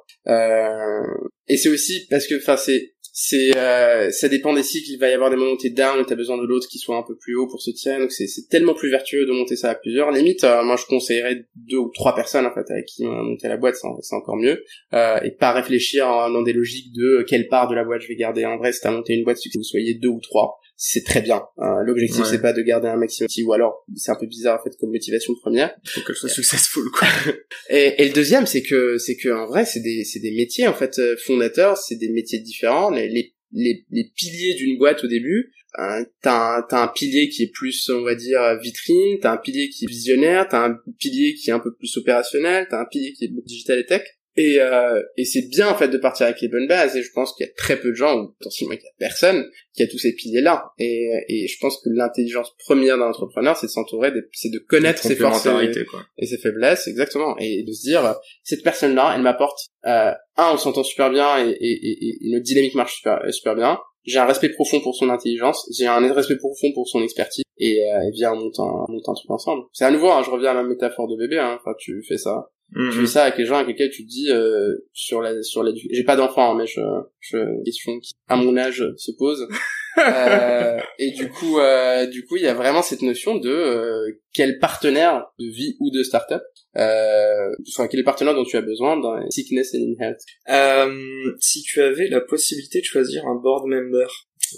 et c'est aussi parce que enfin c'est c'est euh, ça dépend des cycles. Il va y avoir des moments où t'es down et t'as besoin de l'autre qui soit un peu plus haut pour se tirer. Donc c'est c'est tellement plus vertueux de monter ça à plusieurs. Limite euh, moi je conseillerais deux ou trois personnes en fait avec qui monter la boîte. C'est c'est encore mieux. Euh, et pas réfléchir dans des logiques de euh, quelle part de la boîte je vais garder. En vrai si t'as monté une boîte c'est que vous soyez deux ou trois c'est très bien Euh, l'objectif Ouais. c'est pas de garder un maximum ou alors c'est un peu bizarre en fait comme motivation première faut qu'elle soit successful quoi. et, et le deuxième, c'est que c'est que en vrai, c'est des c'est des métiers en fait euh, fondateurs, c'est des métiers différents. Les les les, les piliers d'une boîte au début, hein, t'as un, t'as un pilier qui est plus on va dire vitrine, t'as un pilier qui est visionnaire, t'as un pilier qui est un peu plus opérationnel, t'as un pilier qui est digital et tech. Et, euh, et c'est bien en fait de partir avec les bonnes bases. Et je pense qu'il y a très peu de gens, ou potentiellement qu'il y a personne, qui a tous ces piliers-là. Et, et je pense que l'intelligence première d'un entrepreneur, c'est de s'entourer, c'est de connaître ses forces et, quoi. et ses faiblesses, exactement. Et de se dire, cette personne-là, elle m'apporte euh, un, on s'entend super bien et, et, et, notre dynamique marche super, super bien. J'ai un respect profond pour son intelligence, j'ai un respect profond pour son expertise, et, euh, et viens on monte un, on monte un truc ensemble. C'est à nouveau, hein, je reviens à ma métaphore de bébé, hein, enfin tu fais ça tu fais ça avec les gens avec lesquels tu te dis euh, sur la sur la j'ai pas d'enfant hein, mais je je question qui à mon âge se pose. Euh, et du coup euh, du coup il y a vraiment cette notion de euh, quel partenaire de vie ou de start-up euh, enfin quel partenaire dont tu as besoin dans sickness and in health. Euh, si tu avais la possibilité de choisir un board member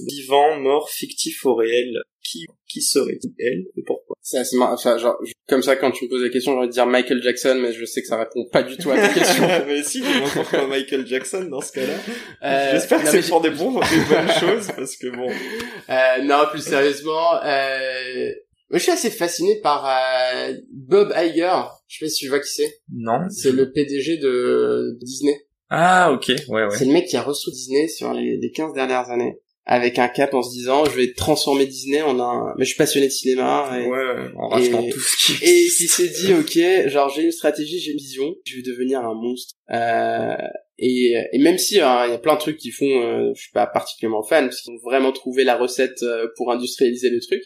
vivant mort fictif ou réel qui qui serait elle et pourquoi? C'est assez marrant. Enfin, genre, comme ça, quand tu me poses la question, j'aurais dire Michael Jackson, mais je sais que ça répond pas du tout à ta question. mais si, pourquoi Michael Jackson dans ce cas-là. Euh, J'espère que c'est pour des, bons, des bonnes choses, parce que bon. Euh, non, plus sérieusement, euh... Moi, je suis assez fasciné par euh, Bob Iger. Je sais pas si tu vois qui c'est. Non. C'est le PDG de Disney. Ah, ok, ouais, ouais. C'est le mec qui a reçu Disney sur les, les 15 dernières années avec un cap en se disant je vais transformer Disney en un mais je suis passionné de cinéma et, ouais, en rachetant tout ce qui et qui s'est dit ok genre j'ai une stratégie j'ai une vision je vais devenir un monstre. Euh, et, et même si hein, il y a plein de trucs qui font euh, je suis pas particulièrement fan parce qu'ils ont vraiment trouvé la recette euh, pour industrialiser le truc.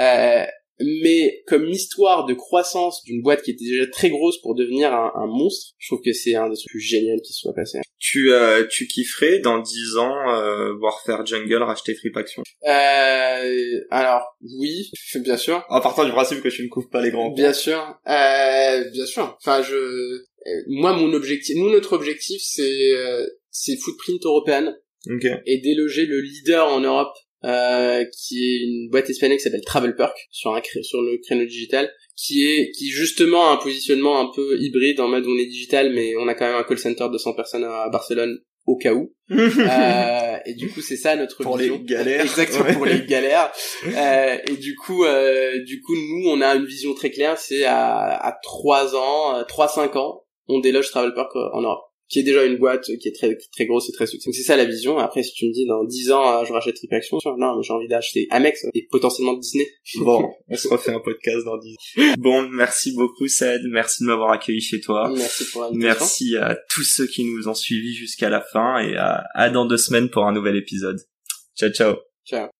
Euh, mais comme histoire de croissance d'une boîte qui était déjà très grosse pour devenir un, un monstre, je trouve que c'est un des trucs plus géniaux qui soit passé. Tu euh, tu kifferais dans 10 ans euh, voir faire Jungle racheter Trip Action euh, Alors oui, bien sûr. En partant du principe que tu ne couvres pas les grands. Bien sûr, euh, bien sûr. Enfin je, euh, moi mon objectif, nous notre objectif c'est euh, c'est footprint européenne. Okay. et déloger le leader en Europe euh, qui est une boîte espagnole qui s'appelle Travel Perk sur un sur le créneau digital qui est qui justement a un positionnement un peu hybride en mode on est digital mais on a quand même un call center de 100 personnes à Barcelone au cas où. Euh, et du coup c'est ça notre pour les galères. Exactement pour les galères. Euh, et du coup euh, du coup nous on a une vision très claire c'est à à trois ans trois cinq ans on déloge Travel Perk en Europe qui est déjà une boîte qui est très très grosse et très successful. c'est ça la vision. Après, si tu me dis dans 10 ans, euh, je rachète Triple Action, non, mais j'ai envie d'acheter Amex et potentiellement Disney. Bon, on se refait un podcast dans 10 ans. Bon, merci beaucoup, Sad. Merci de m'avoir accueilli chez toi. Merci pour Merci à tous ceux qui nous ont suivis jusqu'à la fin et à, à dans deux semaines pour un nouvel épisode. Ciao, ciao. Ciao.